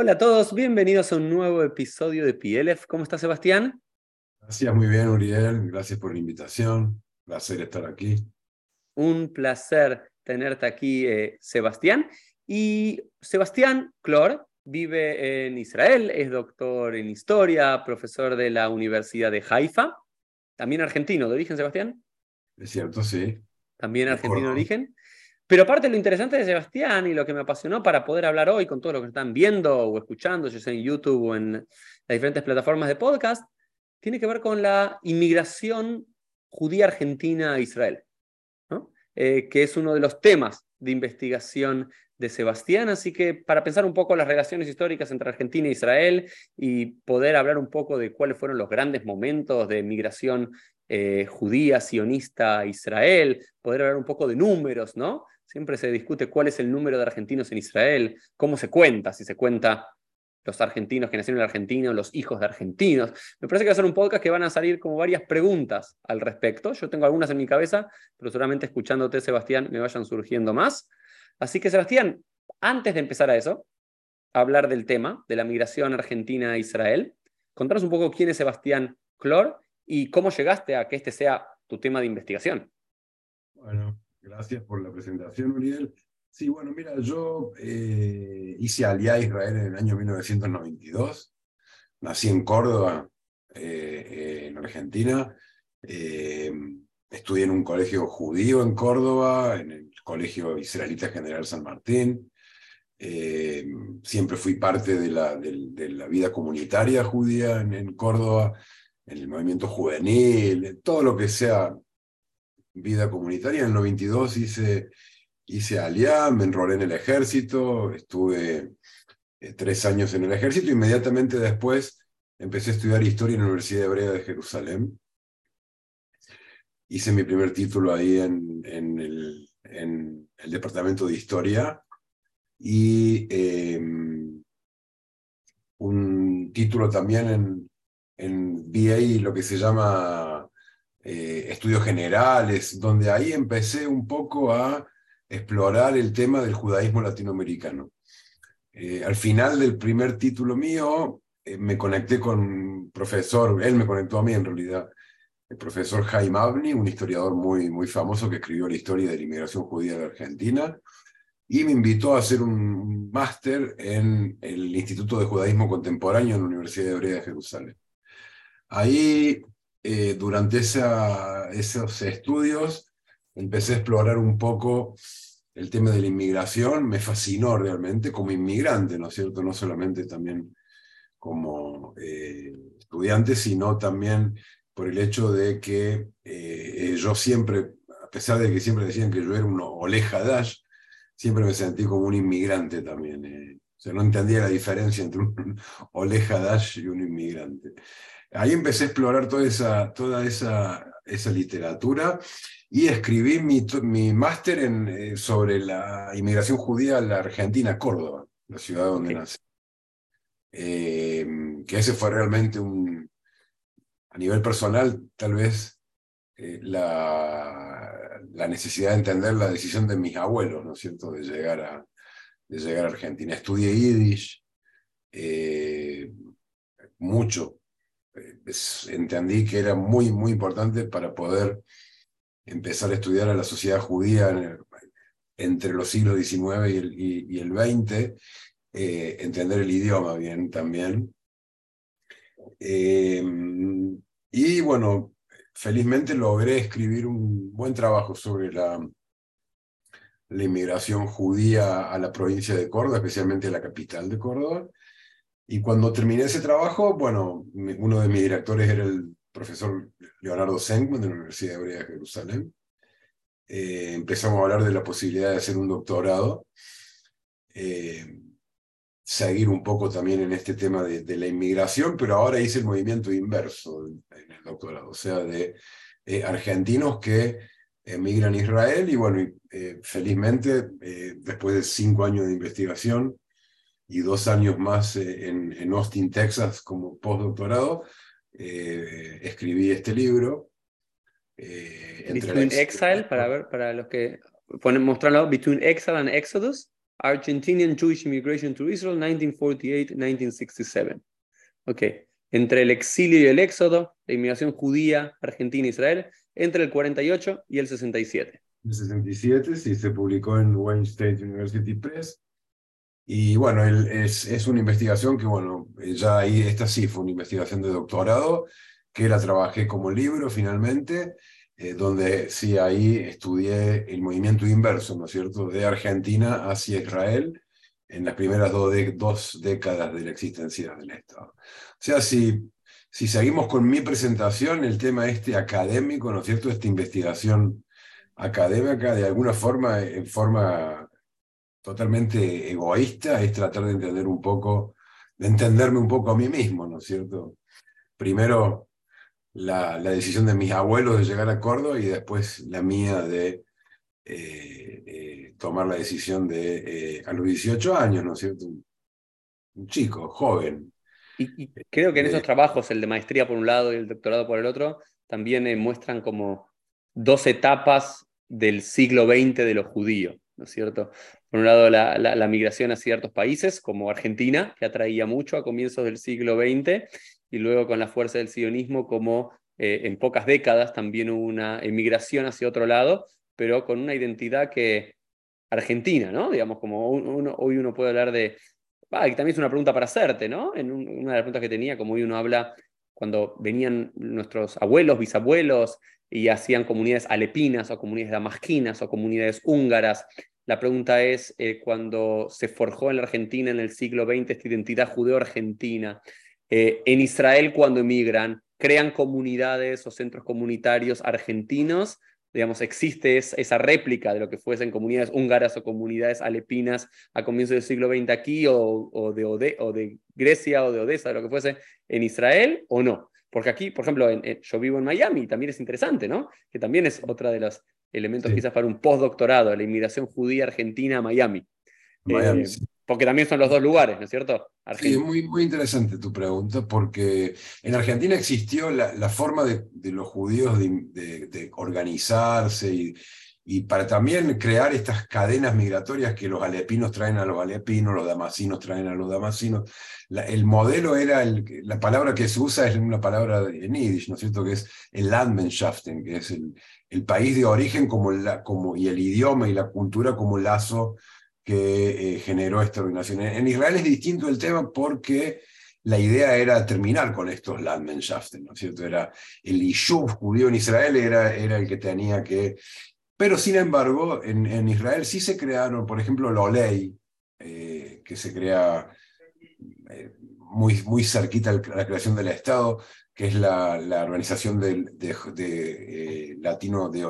Hola a todos, bienvenidos a un nuevo episodio de PLF. ¿Cómo está Sebastián? Gracias, muy bien, Uriel. Gracias por la invitación. Placer estar aquí. Un placer tenerte aquí, eh, Sebastián. Y Sebastián Clor vive en Israel, es doctor en historia, profesor de la Universidad de Haifa, también argentino de origen, Sebastián. Es cierto, sí. También argentino de origen. Pero aparte lo interesante de Sebastián y lo que me apasionó para poder hablar hoy con todos los que están viendo o escuchando, ya sea en YouTube o en las diferentes plataformas de podcast, tiene que ver con la inmigración judía argentina a Israel, eh, que es uno de los temas de investigación de Sebastián. Así que para pensar un poco las relaciones históricas entre Argentina e Israel y poder hablar un poco de cuáles fueron los grandes momentos de migración eh, judía, sionista a Israel, poder hablar un poco de números, ¿no? Siempre se discute cuál es el número de argentinos en Israel, cómo se cuenta, si se cuenta los argentinos que nacieron en Argentina los hijos de argentinos. Me parece que va a ser un podcast que van a salir como varias preguntas al respecto. Yo tengo algunas en mi cabeza, pero seguramente escuchándote, Sebastián, me vayan surgiendo más. Así que, Sebastián, antes de empezar a eso, a hablar del tema de la migración argentina a Israel, contanos un poco quién es Sebastián Clor y cómo llegaste a que este sea tu tema de investigación. Bueno, Gracias por la presentación, Uriel. Sí, bueno, mira, yo eh, hice Aliá Israel en el año 1992. Nací en Córdoba, eh, en Argentina. Eh, estudié en un colegio judío en Córdoba, en el Colegio Israelita General San Martín. siempre fui parte de la, de, la vida comunitaria judía en, en Córdoba, en el movimiento juvenil, todo lo que sea vida comunitaria. En el 92 hice, hice Aliá, me enrolé en el ejército, estuve eh, tres años en el ejército. Inmediatamente después empecé a estudiar historia en la Universidad Hebrea de Jerusalén. Hice mi primer título ahí en, en, el, en el, departamento de historia y em, un título también en, en BA, lo que se llama eh, estudios generales, donde ahí empecé un poco a explorar el tema del judaísmo latinoamericano. Eh, al final del primer título mío, eh, me conecté con un profesor, él me conectó a mí en realidad, el profesor Jaime Abni, un historiador muy, muy famoso que escribió la historia de la inmigración judía de Argentina, y me invitó a hacer un máster en el Instituto de Judaísmo Contemporáneo en la Universidad Hebrea de Jerusalén. Ahí eh, durante esos estudios empecé a explorar un poco el tema de la inmigración, me fascinó realmente como inmigrante, ¿no es cierto? No solamente también como eh, estudiante, sino también por el hecho de que eh, yo siempre, a pesar de que siempre decían que yo era un oleja dash, siempre me sentí como un inmigrante también. sea, no entendía la diferencia entre un oleja dash y un inmigrante. Ahí empecé a explorar toda esa, toda esa, esa literatura y escribí mi, mi máster eh, sobre la inmigración judía a la Argentina, Córdoba, la ciudad donde nací. Em, que ese fue realmente un, a nivel personal, tal vez eh, la, la, necesidad de entender la decisión de mis abuelos, ¿no es cierto?, de llegar a, de llegar a Argentina. Estudié Yiddish eh, mucho, entendí que era muy, muy importante para poder empezar a estudiar a la sociedad judía entre los siglos XIX y el, XX, eh, entender el idioma bien también. Eh, y bueno, felizmente logré escribir un buen trabajo sobre la, la inmigración judía a la provincia de Córdoba, especialmente a la capital de Córdoba. Y cuando terminé ese trabajo, bueno, uno de mis directores era el profesor Leonardo Senkman de la Universidad Hebrea de Jerusalén. Eh, empezamos a hablar de la posibilidad de hacer un doctorado, eh, seguir un poco también en este tema de, la inmigración, pero ahora hice el movimiento inverso en el doctorado, o sea, de eh, argentinos que emigran a Israel y bueno, felizmente, después de cinco años de investigación, y dos años más eh, en, Austin, Texas, como postdoctorado, eh, escribí este libro. Eh, Between Exile, para ver, para los que ponen mostrarlo, Between Exile and Exodus. Argentinian Jewish Immigration to Israel, 1948-1967. Ok, entre el exilio y el éxodo, la inmigración judía, Argentina-Israel, entre el 48 y el 67. El 67, sí, se publicó en Wayne State University Press. Y bueno, es, es una investigación que, bueno, ya ahí, esta sí fue una investigación de doctorado, que la trabajé como libro finalmente, eh, donde sí ahí estudié el movimiento inverso, ¿no es cierto?, de Argentina hacia Israel en las primeras dos, dos décadas de la existencia del Estado. O sea, si, si seguimos con mi presentación, el tema este académico, ¿no es cierto?, esta investigación académica, de alguna forma, en forma totalmente egoísta, es tratar de entender un poco, de entenderme un poco a mí mismo, ¿no es cierto? Primero, la, decisión de mis abuelos de llegar a Córdoba y después la mía de eh, eh, tomar la decisión de, eh, a los 18 años, ¿no es cierto? Un, chico, joven. Y, creo que en esos trabajos, el de maestría por un lado y el doctorado por el otro, también muestran como dos etapas del siglo XX de los judíos, ¿no es cierto? Por un lado, la, migración a ciertos países, como Argentina, que atraía mucho a comienzos del siglo XX, y luego con la fuerza del sionismo como eh, en pocas décadas también hubo una emigración hacia otro lado, pero con una identidad que argentina, ¿no? Digamos, como hoy uno puede hablar de... Ah, y también es una pregunta para hacerte, ¿no? En una de las preguntas que tenía, como hoy uno habla cuando venían nuestros abuelos, bisabuelos y hacían comunidades alepinas o comunidades damasquinas o comunidades húngaras. La pregunta es, eh, cuando se forjó en la Argentina en el siglo XX esta identidad judeo-argentina, eh, en Israel, cuando emigran, crean comunidades o centros comunitarios argentinos. Digamos, existe esa réplica de lo que fuesen comunidades húngaras o comunidades alepinas a comienzos del siglo XX aquí, o, de, o de Grecia o de lo que fuese, en Israel, o no. Porque aquí, por ejemplo, yo vivo en Miami y también es interesante, ¿no? Que también es otra de los elementos quizás para un postdoctorado, la inmigración judía argentina a Miami. Miami eh, porque también son los dos lugares, ¿no es cierto? Sí, es muy, muy interesante tu pregunta, porque en Argentina existió la, forma de, los judíos de, organizarse y, y, para también crear estas cadenas migratorias que los alepinos traen a los alepinos, los damasinos traen a los damasinos. el modelo era, la palabra que se usa es una palabra en yiddish, ¿no es cierto? Que es el Landmannschaften, que es el, el país de origen como, la, como, y el idioma y la cultura como lazo que eh, generó esta organización. En, Israel es distinto el tema porque la idea era terminar con estos Landmannschaften, ¿no es cierto? Era el Ishuv judío en Israel era, era el que tenía que... Pero sin embargo, en, Israel sí se crearon, por ejemplo, la ley, eh, que se crea eh, muy, muy cerquita a la creación del Estado, que es la, organización de, de, de,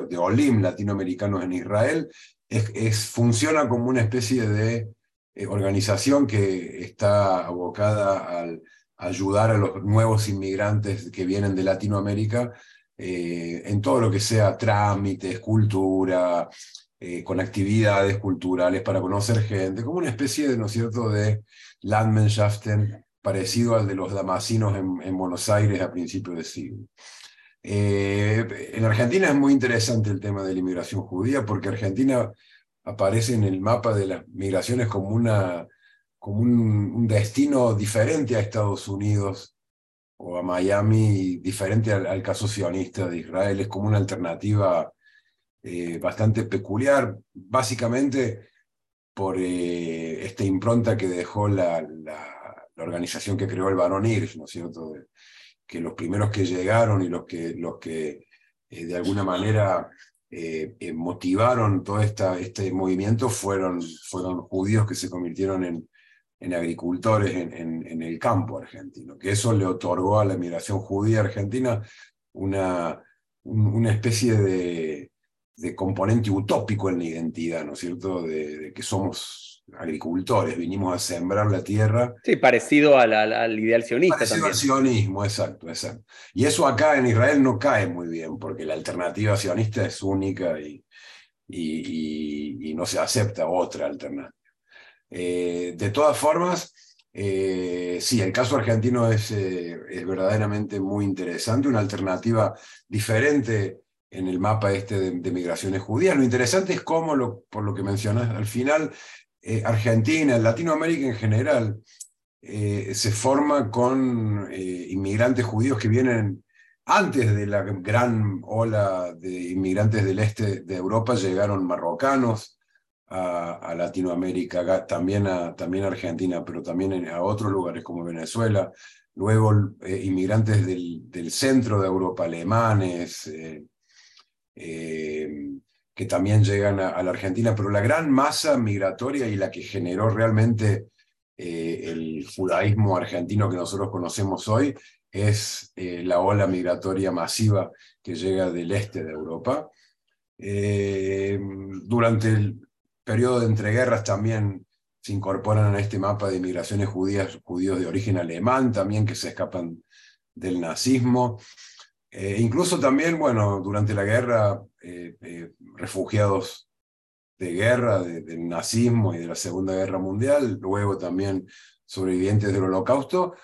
de, Olim, latinoamericanos en Israel, es, funciona como una especie de eh, organización que está abocada al ayudar a los nuevos inmigrantes que vienen de Latinoamérica eh, en todo lo que sea trámites, cultura, eh, con actividades culturales para conocer gente, como una especie de, ¿no cierto?, de Landmannschaften parecido al de los damasinos en, en Buenos Aires a principios de siglo. Eh, en Argentina es muy interesante el tema de la inmigración judía porque Argentina aparece en el mapa de las migraciones como, una, como un, destino diferente a Estados Unidos o a Miami, diferente al, caso sionista de Israel. Es como una alternativa eh, bastante peculiar, básicamente por eh, esta impronta que dejó la, la, organización que creó el Barón Hirsch, ¿no es cierto? que los primeros que llegaron y los que, los que eh, de alguna manera motivaron todo esta, este movimiento fueron, fueron judíos que se convirtieron en, en agricultores en, en, el campo argentino, que eso le otorgó a la migración judía argentina una, una especie de, de componente utópico en la identidad, ¿no es cierto? de que somos agricultores, vinimos a sembrar la tierra. Sí, parecido al ideal sionista. Parecido al sionismo, exacto, exacto. Y eso acá en Israel no cae muy bien, porque la alternativa sionista es única y, y, no se acepta otra alternativa. Eh, de todas formas, eh, sí, el caso argentino es, eh, es verdaderamente muy interesante, una alternativa diferente en el mapa este de, migraciones judías. Lo interesante es cómo, por lo que mencionas al final, Argentina, Latinoamérica en general, se forma con inmigrantes judíos que vienen antes de la gran ola de inmigrantes del este de Europa, llegaron marrocanos a, Latinoamérica, también a, también Argentina, pero también a otros lugares como Venezuela. Luego inmigrantes del, centro de Europa, alemanes, que también llegan a, la Argentina, pero la gran masa migratoria y la que generó realmente eh, el judaísmo argentino que nosotros conocemos hoy es eh, la ola migratoria masiva que llega del este de Europa. Eh, durante el periodo de entreguerras también se incorporan a este mapa de inmigraciones judías, judíos de origen alemán también que se escapan del nazismo. incluso también, bueno, durante la guerra eh, eh, refugiados de guerra, del nazismo y de la Segunda Guerra Mundial, luego también sobrevivientes del Holocausto.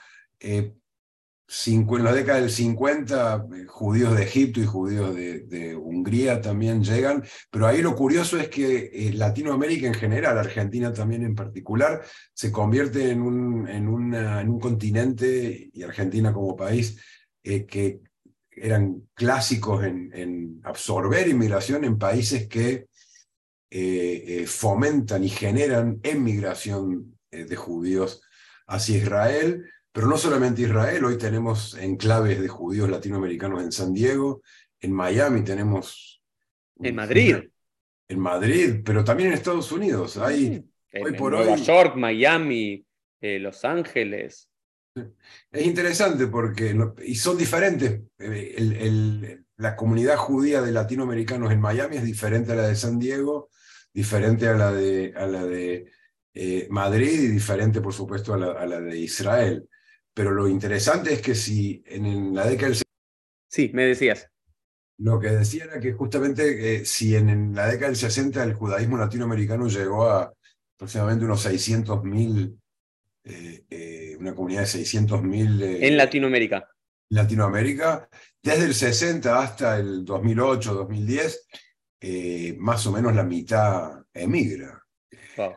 Eh, en la década del 50, judíos de Egipto y judíos de, Hungría también llegan, pero ahí lo curioso es que Latinoamérica en general, Argentina también en particular, se convierte en un, en, en un continente, y Argentina como país, que eran clásicos en, absorber inmigración en países que eh, eh, fomentan y generan emigración eh, de judíos hacia Israel, pero no solamente Israel, hoy tenemos enclaves de judíos latinoamericanos en San Diego, en Miami tenemos... En Madrid. En Madrid, pero también en Estados Unidos. Hay, hoy por Nueva York, Miami, Los Ángeles. Es interesante porque, y son diferentes, eh, la comunidad judía de latinoamericanos en Miami es diferente a la de San Diego, diferente a la de, a la de eh, Madrid y diferente, por supuesto, a la, de Israel. Pero lo interesante es que si en, la década del... Sí, me decías. Lo que decía era que justamente eh, si en, la década del 60 el judaísmo latinoamericano llegó a aproximadamente unos 600.000 una comunidad de 600.000... Eh, en Latinoamérica. Latinoamérica, desde el 60 hasta el 2008, 2010, eh, más o menos la mitad emigra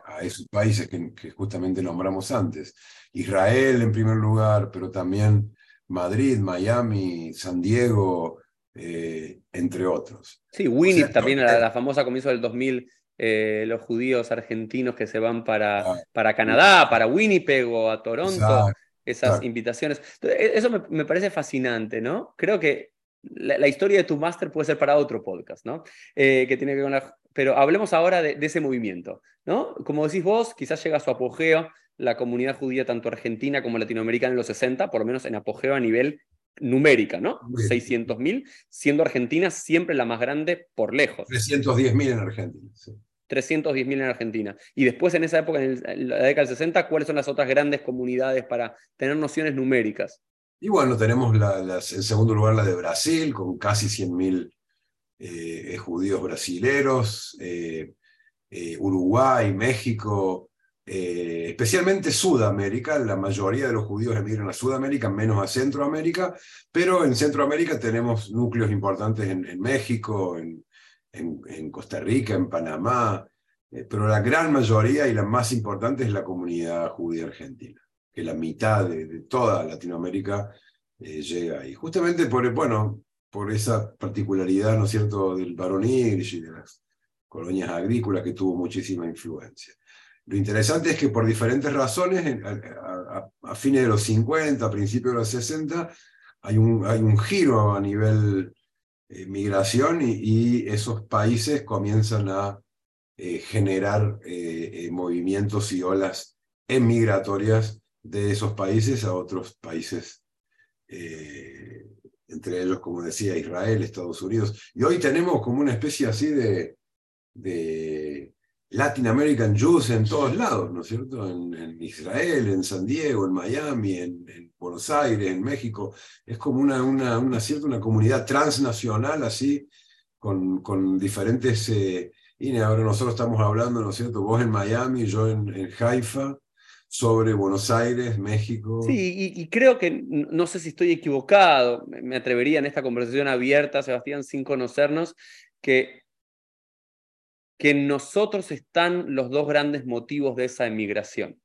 a esos países que, justamente nombramos antes. Israel en primer lugar, pero también Madrid, Miami, San Diego, eh, entre otros. Sí, Winnie también, la, la, famosa comienzo del 2000 eh, los judíos argentinos que se van para, ah, para Canadá, para Winnipeg o a Toronto, esas invitaciones. E, eso me, parece fascinante, ¿no? Creo que la, historia de tu máster puede ser para otro podcast, ¿no? Eh, que tiene que ver con Pero hablemos ahora de, ese movimiento, ¿no? Como decís vos, quizás llega a su apogeo la comunidad judía tanto argentina como latinoamericana en los 60, por lo menos en apogeo a nivel numérica, ¿no? 600.000, siendo Argentina siempre la más grande por lejos. 310.000 en Argentina, sí. 310.000 en Argentina. Y después, en esa época, en, la década del 60, ¿cuáles son las otras grandes comunidades para tener nociones numéricas? Y bueno, tenemos en segundo lugar la de Brasil, con casi 100.000 eh, judíos brasileros, eh, eh, Uruguay, México, especialmente Sudamérica. La mayoría de los judíos emigran a Sudamérica, menos a Centroamérica, pero en Centroamérica tenemos núcleos importantes en México, en, en, Costa Rica, en Panamá, eh, pero la gran mayoría y la más importante es la comunidad judía argentina, que la mitad de, toda Latinoamérica eh, llega ahí. Justamente por, bueno, por esa particularidad, ¿no es cierto?, del y de las colonias agrícolas que tuvo muchísima influencia. Lo interesante es que por diferentes razones, a, fines de los 50, a principios de los 60, hay un, hay un giro a nivel eh, migración y, esos países comienzan a eh, generar eh, movimientos y olas emigratorias de esos países a otros países, entre ellos, como decía, Israel, Estados Unidos. Y hoy tenemos como una especie así de, de Latin American Jews en todos lados, ¿no es cierto? En, Israel, en San Diego, en Miami, en, Buenos Aires, en México. Es como una, una, una cierta una comunidad transnacional así, con, con diferentes... Eh, y ahora nosotros estamos hablando, ¿no es cierto? Vos en Miami, yo en, en Haifa, sobre Buenos Aires, México. Sí, y, y, creo que, no sé si estoy equivocado, me atrevería en esta conversación abierta, Sebastián, sin conocernos, que que en nosotros están los dos grandes motivos de esa emigración.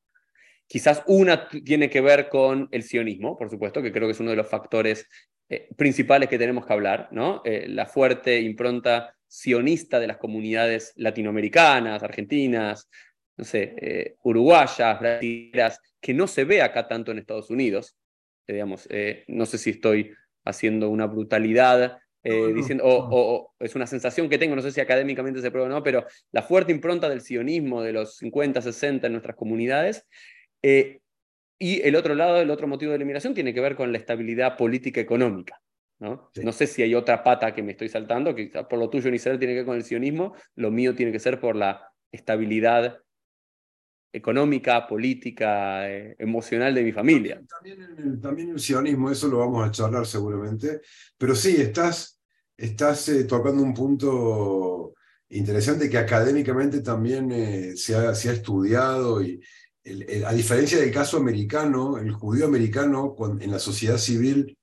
Quizás una tiene que ver con el sionismo, por supuesto, que creo que es uno de los factores eh, principales que tenemos que hablar, ¿no? Eh, la fuerte impronta sionista de las comunidades latinoamericanas, argentinas, no sé, eh, uruguayas, brasileñas, que no se ve acá tanto en Estados Unidos. digamos, no sé si estoy haciendo una brutalidad diciendo, o, es una sensación que tengo, no sé si académicamente se prueba o no, pero la fuerte impronta del sionismo de los 50, 60 en nuestras comunidades eh, y el otro lado, el otro motivo de la inmigración tiene que ver con la estabilidad política económica. ¿no? no sé si hay otra pata que me estoy saltando, que por lo tuyo, Israel, tiene que ver con el sionismo, lo mío tiene que ser por la estabilidad económica, política, eh, emocional de mi familia. También el, también el, sionismo, eso lo vamos a charlar seguramente, pero sí, estás, estás eh, tocando un punto interesante que académicamente también se, ha, se, ha, estudiado y, a diferencia del caso americano, el judío americano en la sociedad civil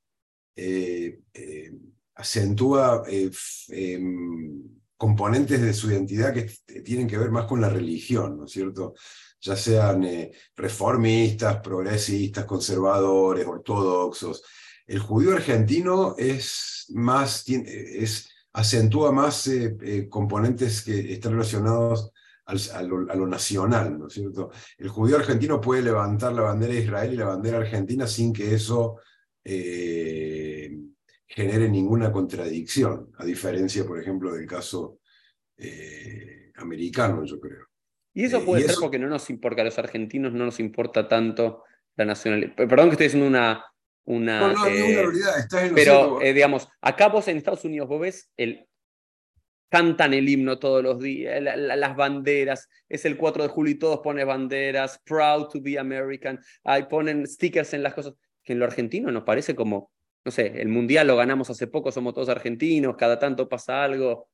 eh, eh, acentúa eh, em, componentes de su identidad que tienen que ver más con la religión, ¿no es cierto? Ya sean reformistas, progresistas, conservadores, ortodoxos. El judío argentino es más, es, acentúa más componentes que están relacionados a, lo, nacional, ¿no es cierto? El judío argentino puede levantar la bandera de Israel y la bandera argentina sin que eso eh, genere ninguna contradicción, a diferencia, por ejemplo, del caso eh, americano, yo creo. Y eso eh, puede ser porque no nos porque a los argentinos no nos importa tanto la nacionalidad. Perdón que estoy haciendo una. una no, no, una realidad, estás en Pero, digamos, acá vos en Estados Unidos vos ves el cantan el himno todos los días, las banderas, es el 4 de julio y todos ponen banderas, proud to be American, ahí ponen stickers en las cosas, que en lo argentino nos parece como, no sé, el mundial lo ganamos hace poco, somos todos argentinos, cada tanto pasa algo,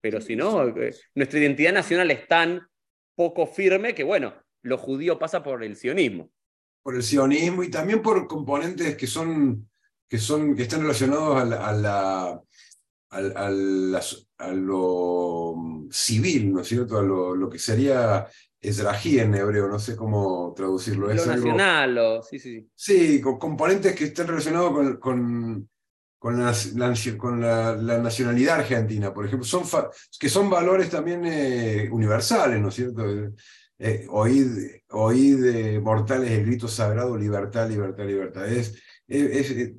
pero si no, eh, nuestra identidad nacional es tan poco firme que bueno, lo judío pasa por el sionismo. Por el sionismo y también por componentes que son, que son, que están relacionados a la a, lo mm, civil, ¿no es cierto? A lo, que sería esrají en hebreo, no sé cómo traducirlo. Lo nacional, sí, sí, sí. Sí, con componentes que están relacionados con, con, con, la, con la, nacionalidad argentina, por ejemplo, son que son valores también eh, universales, ¿no es cierto? Eh, oíd, mortales el grito sagrado, libertad, libertad, libertad. Es, es,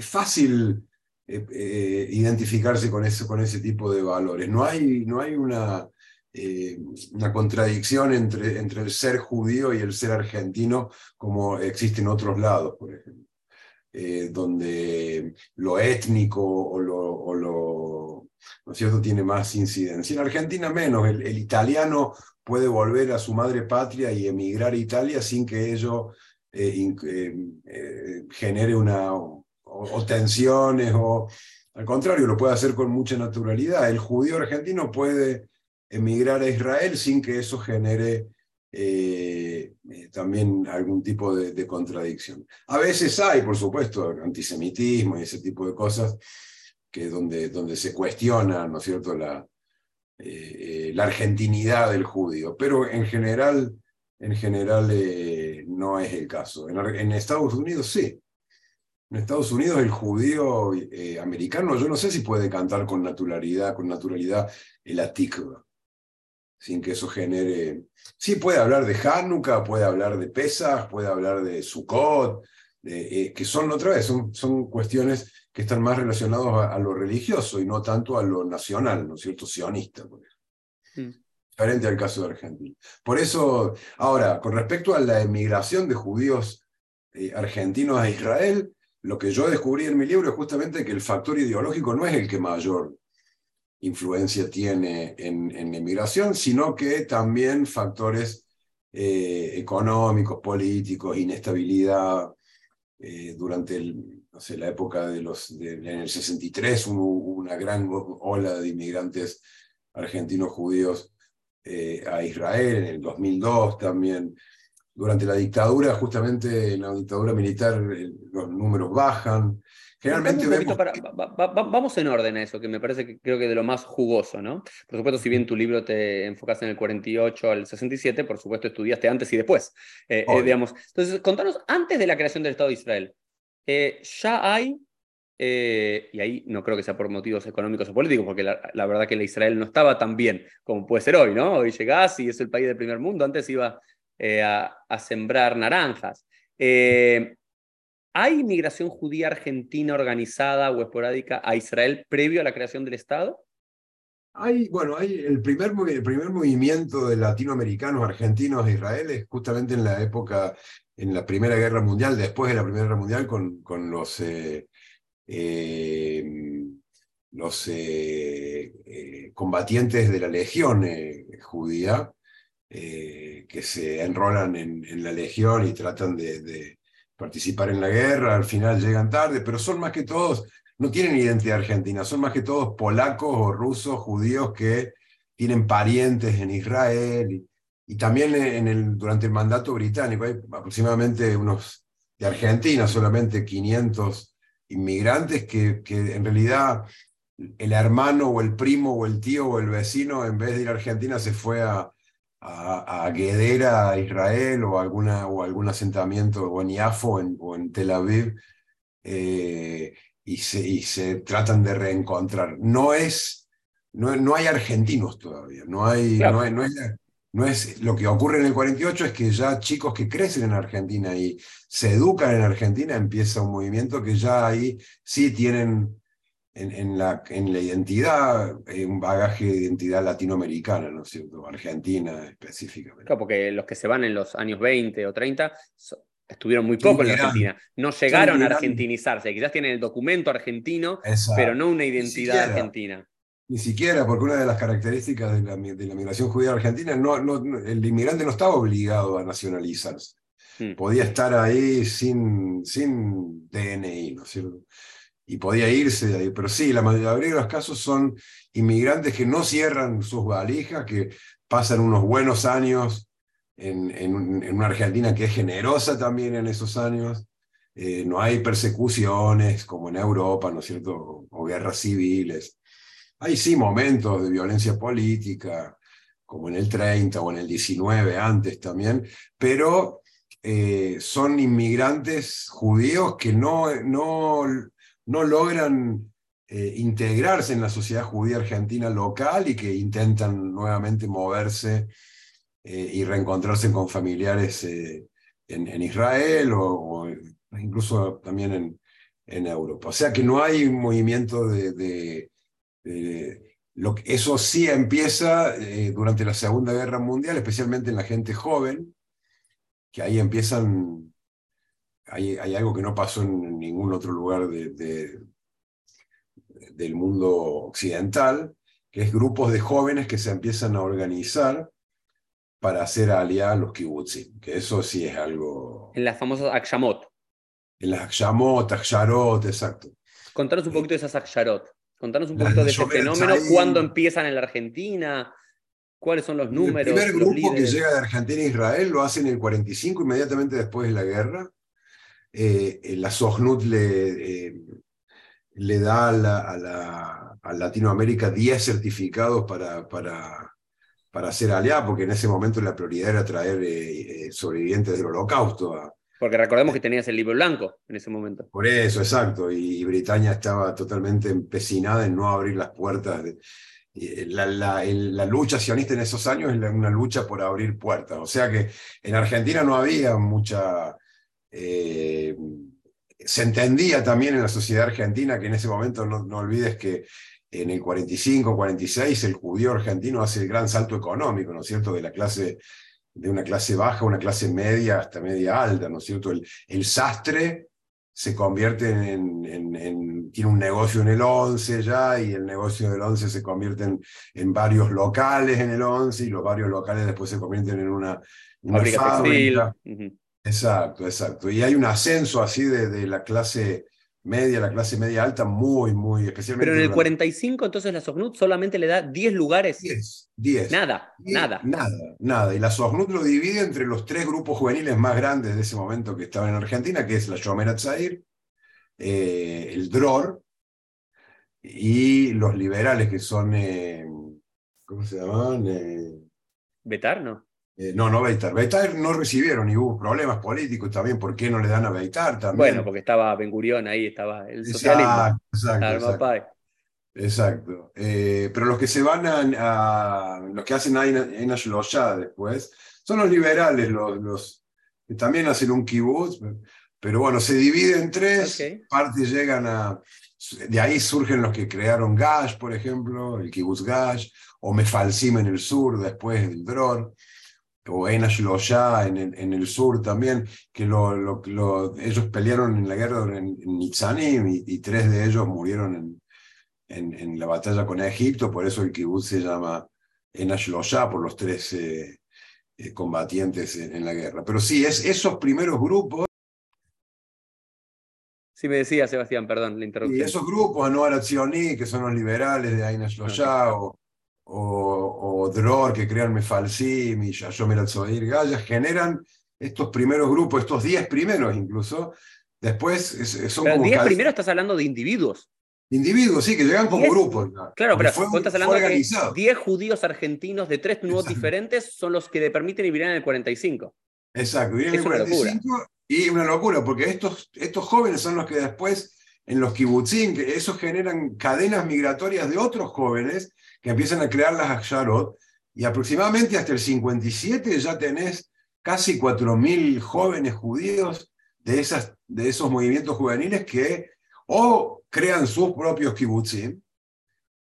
fácil eh, eh, identificarse con ese, con ese tipo de valores. No hay, no hay una, eh, una contradicción entre, entre el ser judío y el ser argentino como existe en otros lados, por ejemplo. Donde lo étnico o lo, o lo ¿no es cierto? tiene más incidencia. En Argentina menos, el, italiano puede volver a su madre patria y emigrar a Italia sin que ello genere una, o, tensiones, o al contrario, lo puede hacer con mucha naturalidad. El judío argentino puede emigrar a Israel sin que eso genere eh, eh, también algún tipo de, contradicción. A veces hay, por supuesto, antisemitismo y ese tipo de cosas que donde, donde se cuestiona, ¿no es cierto?, la, eh, la argentinidad del judío, pero en general, en general no es el caso. en Estados Unidos sí. En Estados Unidos el judío americano, yo no sé si puede cantar con naturalidad, con naturalidad el atikva, sin que eso genere... Sí puede hablar de Hanukkah, puede hablar de Pesach, puede hablar de Sukkot, eh, que son otra vez, son, son cuestiones que están más relacionadas a, lo religioso y no tanto a lo nacional, ¿no es cierto? Sionista, por ejemplo. Mm. Diferente al caso de Argentina. Por eso, ahora, con respecto a la emigración de judíos eh, argentinos a Israel, lo que yo descubrí en mi libro es justamente que el factor ideológico no es el que mayor influencia tiene en, la inmigración, sino que también factores eh, económicos, políticos, inestabilidad. Eh, durante la época de los, en el 63 hubo una gran ola de inmigrantes argentinos judíos eh, a Israel, en el 2002 también durante la dictadura, justamente en la dictadura militar, los números bajan. Generalmente vamos en orden a eso, que me parece que creo que de lo más jugoso, ¿no? Por supuesto, si bien tu libro te enfocas en el 48 al 67, por supuesto estudiaste antes y después, eh, eh, digamos. Entonces, contanos, antes de la creación del Estado de Israel, eh, ya hay, y ahí no creo que sea por motivos económicos o políticos, porque la, verdad que la Israel no estaba tan bien como puede ser hoy, ¿no? Hoy llegás y es el país del primer mundo, antes iba a, a, sembrar naranjas. ¿Hay inmigración judía argentina organizada o esporádica a Israel previo a la creación del Estado? Hay, bueno, hay el primer, el primer movimiento de latinoamericanos argentinos a Israel es justamente en la época, en la Primera Guerra Mundial, después de la Primera Guerra Mundial, con, con los, eh, eh, los eh, combatientes de la Legión judía, que se enrolan en, en, la Legión y tratan de participar en la guerra, al final llegan tarde, pero son más que todos, no tienen identidad argentina, son más que todos polacos o rusos, judíos que tienen parientes en Israel y, también en el, durante el mandato británico. Hay aproximadamente unos de Argentina, solamente 500 inmigrantes que, que en realidad el hermano o el primo o el tío o el vecino en vez de ir a Argentina se fue a, a, a Guedera, Israel, o, alguna, o algún asentamiento, o en Iafo o en Tel Aviv, eh, y, se, y se tratan de reencontrar. No es, no, no hay argentinos todavía, no hay, no, no, es, no es, lo que ocurre en el 48 es que ya chicos que crecen en Argentina y se educan en Argentina, empieza un movimiento que ya ahí sí tienen en, la, en la identidad, eh, un bagaje de identidad latinoamericana, ¿no es cierto? Argentina específicamente. Claro, porque los que se van en los años 20 o 30 estuvieron muy poco en la Argentina. No llegaron a argentinizarse. Quizás tienen el documento argentino, pero no una identidad argentina. Ni siquiera, porque una de las características de la, de la migración judía argentina, no, no, el inmigrante no estaba obligado a nacionalizarse. Hmm. Podía estar ahí sin, sin DNI, ¿no es cierto? Y podía irse de ahí. Pero sí, la mayoría de los casos son inmigrantes que no cierran sus valijas, que pasan unos buenos años en, en, una Argentina que es generosa también en esos años. Eh, no hay persecuciones como en Europa, ¿no es cierto? O, guerras civiles. Hay sí momentos de violencia política, como en el 30 o en el 19 antes también, pero eh, son inmigrantes judíos que no, no no logran eh, integrarse en la sociedad judía argentina local y que intentan nuevamente moverse eh, y reencontrarse con familiares eh, en, Israel o, incluso también en, Europa. O sea que no hay un movimiento de... lo que, eso sí empieza durante la Segunda Guerra Mundial, especialmente en la gente joven, que ahí empiezan hay, algo que no pasó en ningún otro lugar de, del mundo occidental, que es grupos de jóvenes que se empiezan a organizar para hacer aliados a los kibbutzim, que eso sí es algo... En las famosas akshamot. En las akshamot, aksharot, exacto. Contanos un poquito de esas aksharot. Contanos un poquito de ese fenómeno, cuándo empiezan en la Argentina, cuáles son los números. El primer grupo que llega de Argentina a Israel lo hacen en el 45, inmediatamente después de la guerra. Eh, eh, la SOGNUT le, eh, le da a, la, a, Latinoamérica 10 certificados para, para, para ser aliada, porque en ese momento la prioridad era traer sobrevivientes del holocausto. porque recordemos que tenías el libro blanco en ese momento. Por eso, exacto, y, Britania estaba totalmente empecinada en no abrir las puertas. la, la, la, lucha sionista en esos años es una lucha por abrir puertas. O sea que en Argentina no había mucha eh, se entendía también en la sociedad argentina que en ese momento no, no, olvides que en el 45, 46 el judío argentino hace el gran salto económico, ¿no es cierto? De la clase, de una clase baja a una clase media hasta media alta, ¿no es cierto? El, el sastre se convierte en, en, tiene un negocio en el 11 ya y el negocio del 11 se convierte en, en varios locales en el 11 y los varios locales después se convierten en una, una fábrica. Exacto, exacto. Y hay un ascenso así de, de la clase media, la clase media alta, muy, muy especialmente. Pero en el 45, entonces la Sognut solamente le da 10 lugares. 10, 10. Nada, nada. Nada, nada. Y la Sognut lo divide entre los tres grupos juveniles más grandes de ese momento que estaban en Argentina, que es la Shomer Tzair, eh, el DROR y los liberales, que son, eh, ¿cómo se llamaban? Eh, Betar, ¿no? Eh, no, no Beitar. Beitar no recibieron y hubo problemas políticos también. ¿Por qué no le dan a Beitar también? Bueno, porque estaba Ben Gurión ahí, estaba el socialismo. Exacto, exacto. exacto. Eh, pero los que se van a, los que hacen Aina ya después, son los liberales, los, los que también hacen un kibutz, pero bueno, se divide en tres, partes llegan a, de ahí surgen los que crearon Gash, por ejemplo, el kibutz Gash, o Mefalsim en el sur, después el Dror o Enash Loya en, en, el sur también, que lo, lo, ellos pelearon en la guerra en, en y, tres de ellos murieron en, en, la batalla con Egipto, por eso el kibbutz se llama Enash Loya, por los tres eh, eh, combatientes en, la guerra. Pero sí, es, esos primeros grupos. Sí, me decía Sebastián, perdón, la interrupción. Y esos grupos, Anuar Atzioni, que son los liberales de Enash Loya, o o, Dror, que crean Mefalsim y Yashomer Al-Zohir Gallas, generan estos primeros grupos, estos 10 primeros incluso. Después son pero 10 primeros estás hablando de individuos. Individuos, sí, que llegan como grupos. Claro, pero fue, estás hablando de 10 judíos argentinos de tres nuevos diferentes son los que le permiten vivir en el 45. Exacto, viven en el 45 y una locura, porque estos, estos jóvenes son los que después en los kibbutzim, que esos generan cadenas migratorias de otros jóvenes que empiezan a crear las Aksharot, y aproximadamente hasta el 57 ya tenés casi 4.000 jóvenes judíos de, esas, de esos movimientos juveniles que o crean sus propios kibbutzim,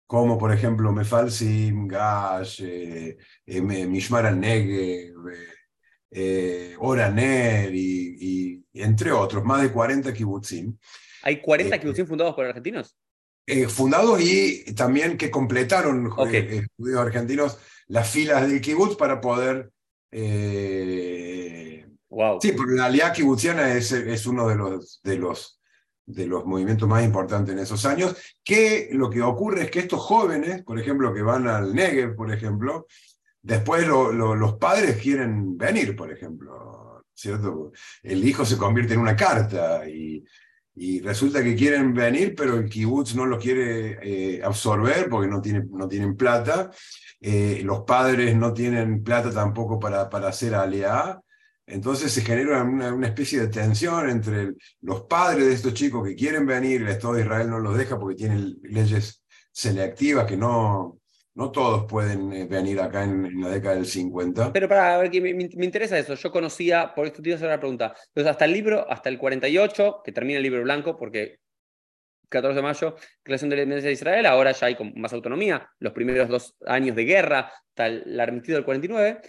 como por ejemplo Mefalsim, Gash, eh, eh, Mishmar al-Negev, eh, Oraner y, entre otros, más de 40 kibbutzim. ¿Hay 40 kibbutzim fundados por argentinos? Eh, fundados y también que completaron eh, eh, judíos argentinos las filas del kibutz para poder... wow. Sí, porque la alianza kibutziana es, es uno de los, de, los, de los movimientos más importantes en esos años, que lo que ocurre es que estos jóvenes, por ejemplo, que van al Negev, por ejemplo, después los padres quieren venir, por ejemplo, ¿cierto? El hijo se convierte en una carta y y resulta que quieren venir, pero el kibutz no los quiere eh, absorber porque no, no tienen plata. Eh, los padres no tienen plata tampoco para, para hacer alea. Entonces se genera una, una, especie de tensión entre los padres de estos chicos que quieren venir, el Estado de Israel no los deja porque tienen leyes selectivas que no, no todos pueden eh, venir acá en, la década del 50. Pero para ver, me, me, interesa eso. Yo conocía, por esto te iba a hacer la pregunta. Entonces, hasta el libro, hasta el 48, que termina el libro blanco, porque 14 de mayo, creación de la independencia de Israel, ahora ya hay más autonomía. Los primeros dos años de guerra, hasta el armitido del 49.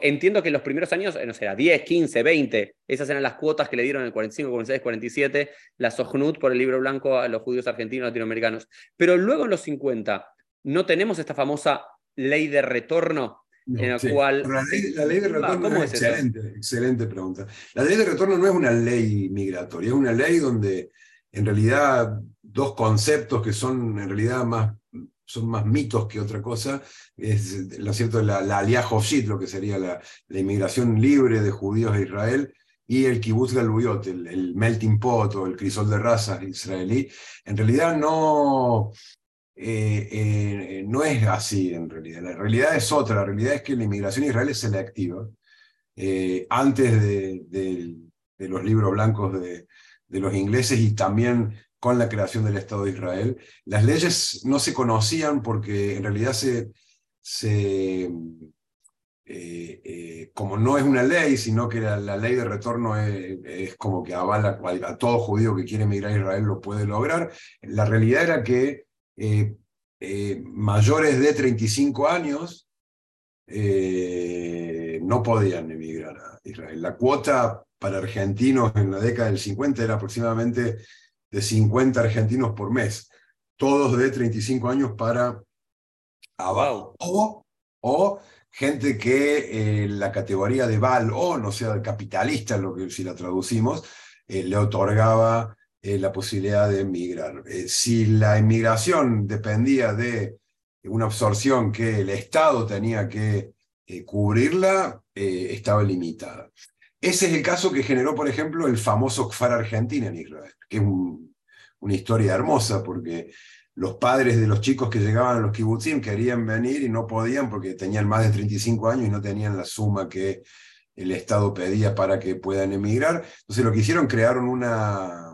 entiendo que los primeros años, eh, no sé, 10, 15, 20, esas eran las cuotas que le dieron en el 45, 46, 47, la Sohnut por el libro blanco a los judíos argentinos latinoamericanos. Pero luego en los 50, no tenemos esta famosa ley de retorno en la cual... La ley, de retorno es, excelente, excelente pregunta. La ley de retorno no es una ley migratoria, es una ley donde en realidad dos conceptos que son en realidad más, son más mitos que otra cosa, es lo cierto, la, la lo que sería la, la, inmigración libre de judíos a Israel, y el kibbutz galuyot, el, el melting pot o el crisol de razas israelí, en realidad no, eh, eh, no es así en realidad. La realidad es otra. La realidad es que la inmigración israelí es selectiva. Eh, antes de, los libros blancos de, los ingleses y también con la creación del Estado de Israel, las leyes no se conocían porque en realidad se, como no es una ley, sino que la, ley de retorno es, como que avala a, todo judío que quiere emigrar a Israel lo puede lograr, la realidad era que eh, eh, mayores de 35 años eh, no podían emigrar a Israel. La cuota para argentinos en la década del 50 era aproximadamente de 50 argentinos por mes, todos de 35 años para abajo. O, gente que la categoría de Val o, no sea capitalista, lo que si la traducimos, le otorgaba eh, la posibilidad de emigrar. Eh, si la inmigración dependía de una absorción que el Estado tenía que eh, cubrirla, estaba limitada. Ese es el caso que generó, por ejemplo, el famoso Kfar Argentina en Israel, que es una historia hermosa porque los padres de los chicos que llegaban a los kibutzim querían venir y no podían porque tenían más de 35 años y no tenían la suma que el Estado pedía para que puedan emigrar. Entonces lo que hicieron, crearon una,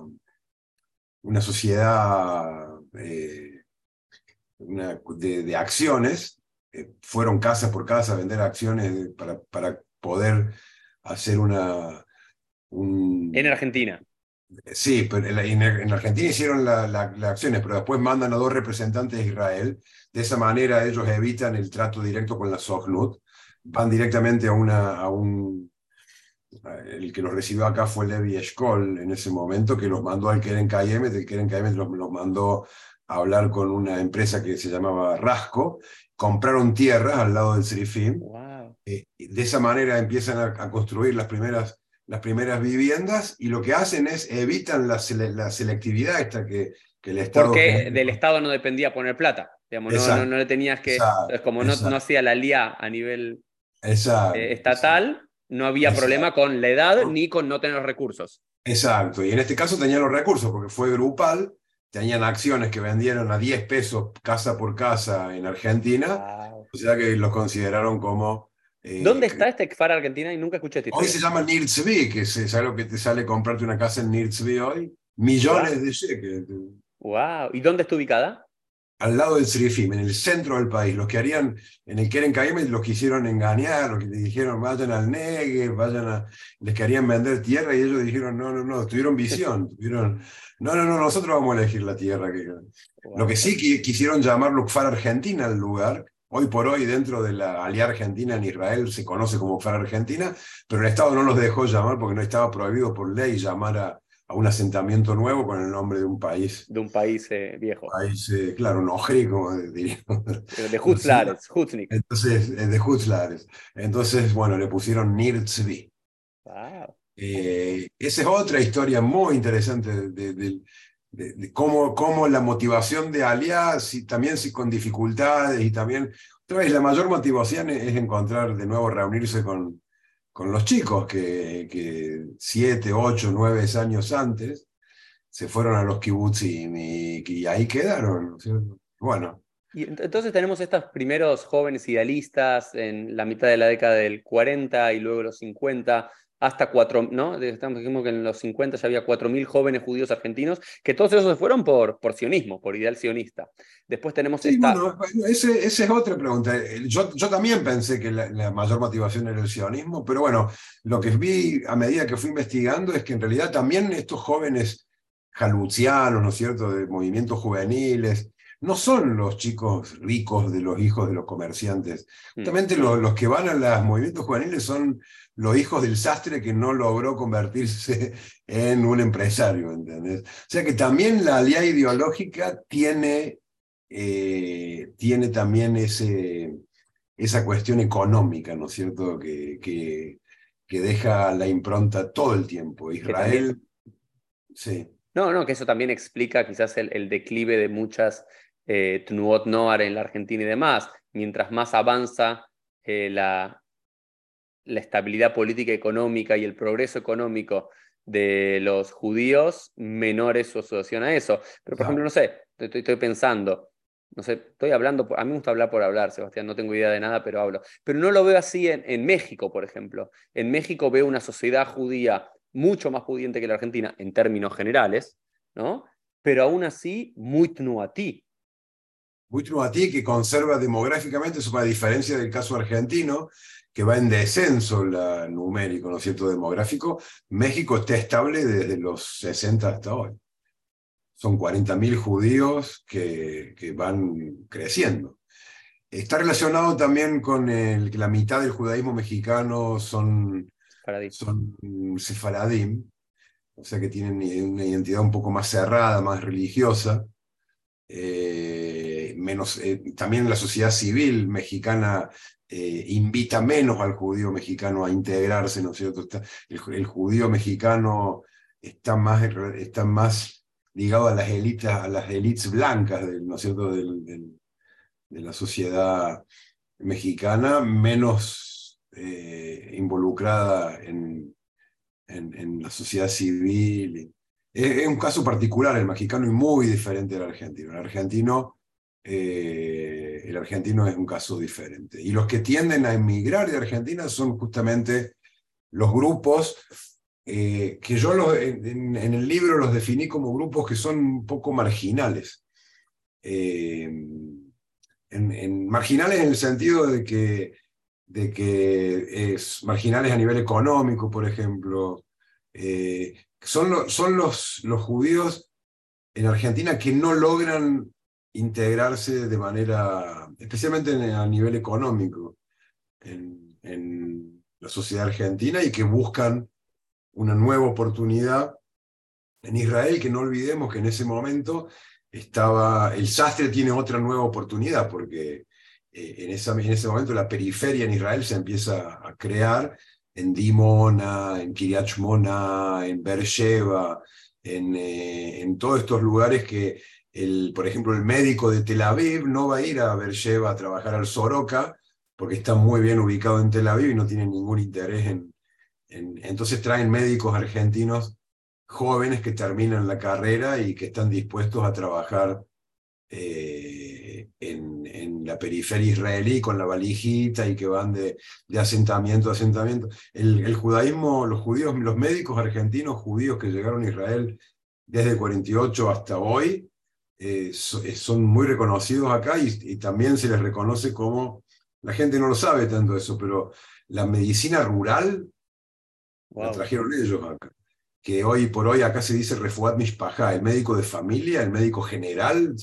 una sociedad eh, de, acciones, eh, fueron casa por casa a vender acciones para, para poder hacer una... En Argentina. Sí, pero en, Argentina hicieron las acciones, pero después mandan a dos representantes de Israel. De esa manera ellos evitan el trato directo con la Sognut. Van directamente a, una, a un... El que los recibió acá fue Levi Eshkol en ese momento, que los mandó al Keren Kayemet. El Keren Kayemet los, los mandó a hablar con una empresa que se llamaba Rasco. Compraron tierras al lado del Serifim. Eh, de esa manera empiezan a construir las primeras las primeras viviendas y lo que hacen es evitan la, selectividad esta que, que, el Estado... Porque del Estado no dependía poner plata, digamos, no, no, le tenías que... es como no, no, hacía la LIA a nivel eh, estatal, no había problema con la edad ni con no tener los recursos. Exacto, y en este caso tenían los recursos porque fue grupal, tenían acciones que vendieron a 10 pesos casa por casa en Argentina, o sea que los consideraron como eh, ¿Dónde está este Kfar Argentina? Y nunca escuché este Hoy se llama Nirtzvi, que es algo que te sale comprarte una casa en Nirtzvi hoy. Millones de shekels. Wow. ¿Y dónde está ubicada? Al lado del Srifim, en el centro del país. Los que harían en el Keren Kaim los quisieron engañar, los que te dijeron vayan al Negev, vayan a. les querían vender tierra y ellos dijeron no, no, no, tuvieron visión. Tuvieron, no, no, no, nosotros vamos a elegir la tierra. Que... Lo que sí quisieron llamarlo Kfar Argentina al lugar, Hoy por hoy, dentro de la alianza argentina en Israel, se conoce como FAR Argentina, pero el Estado no los dejó llamar porque no estaba prohibido por ley llamar a, un asentamiento nuevo con el nombre de un país. De un país eh, viejo. País, eh, claro, un ojri, como diríamos. De Hutzlares, Hutznik. Entonces, eh, de Hutzlares. Entonces, bueno, le pusieron Nirtzvi. Wow. esa es otra historia muy interesante de, de, cómo, cómo, la motivación de alias, y también si con dificultades y también, otra vez, la mayor motivación es, encontrar de nuevo, reunirse con, con los chicos que, siete, ocho, nueve años antes se fueron a los kibutzim y, ahí quedaron. Bueno. Y entonces tenemos estos primeros jóvenes idealistas en la mitad de la década del 40 y luego los 50, hasta cuatro, ¿no? Estamos dijimos que en los 50 ya había 4.000 jóvenes judíos argentinos, que todos esos se fueron por, por sionismo, por ideal sionista. Después tenemos esta... Bueno, esa es otra pregunta. Yo, yo también pensé que la, mayor motivación era el sionismo, pero bueno, lo que vi a medida que fui investigando es que en realidad también estos jóvenes jalucianos, ¿no es cierto?, de movimientos juveniles, no son los chicos ricos de los hijos de los comerciantes. Mm. Justamente los, los, que van a los movimientos juveniles son los hijos del sastre que no logró convertirse en un empresario, ¿entendés? O sea que también la alianza ideológica tiene, eh, tiene también ese, esa cuestión económica, ¿no es cierto?, que, que, que deja la impronta todo el tiempo. Israel, sí. No, no, que eso también explica quizás el, el declive de muchas eh, Tnuot Noar en la Argentina y demás. Mientras más avanza eh, la, la estabilidad política económica y el progreso económico de los judíos, menor es su asociación a eso. Pero, por ejemplo, no sé, estoy, estoy, pensando, no sé, estoy hablando, a mí me gusta hablar por hablar, Sebastián, no tengo idea de nada, pero hablo. Pero no lo veo así en, en México, por ejemplo. En México veo una sociedad judía mucho más pudiente que la Argentina en términos generales, ¿no? Pero aún así muy tnuatí, muy ti que conserva demográficamente, eso a diferencia del caso argentino, que va en descenso la numérico, ¿no es cierto?, demográfico, México está estable desde los 60 hasta hoy. Son 40.000 judíos que, que, van creciendo. Está relacionado también con el, que la mitad del judaísmo mexicano son, son sefaradim, o sea que tienen una identidad un poco más cerrada, más religiosa. Eh, menos, eh, también la sociedad civil mexicana eh, invita menos al judío mexicano a integrarse, ¿no es cierto? el, judío mexicano está más, está más ligado a las élites, a las élites blancas, ¿no es cierto?, de la sociedad mexicana, menos eh, involucrada en, en, la sociedad civil. Es, un caso particular el mexicano y muy diferente del argentino. El argentino, eh, el argentino es un caso diferente. Y los que tienden a emigrar de Argentina son justamente los grupos eh, que yo en, el libro los definí como grupos que son un poco marginales. Eh, en, marginales en el sentido de que, de que es marginales a nivel económico, por ejemplo. Son, son los, los judíos en Argentina que no logran integrarse de manera, especialmente a nivel económico, en, la sociedad argentina y que buscan una nueva oportunidad en Israel, que no olvidemos que en ese momento estaba, el sastre tiene otra nueva oportunidad, porque eh, en, esa, en ese momento la periferia en Israel se empieza a crear en Dimona, en Kiryat Shmona, en Beersheba, en, eh, en todos estos lugares que, el, por ejemplo, el médico de Tel Aviv no va a ir a Beersheba a trabajar al Soroka, porque está muy bien ubicado en Tel Aviv y no tiene ningún interés en, entonces traen médicos argentinos jóvenes que terminan la carrera y que están dispuestos a trabajar eh, en, la periferia israelí con la valijita y que van de, asentamiento a asentamiento. El, judaísmo, los judíos, los médicos argentinos judíos que llegaron a Israel desde 48 hasta hoy, eh, son muy reconocidos acá y, y, también se les reconoce como, la gente no lo sabe tanto eso, pero la medicina rural la trajeron ellos acá. Que hoy por hoy acá se dice Refuat Mishpaha, el médico de familia, el médico general.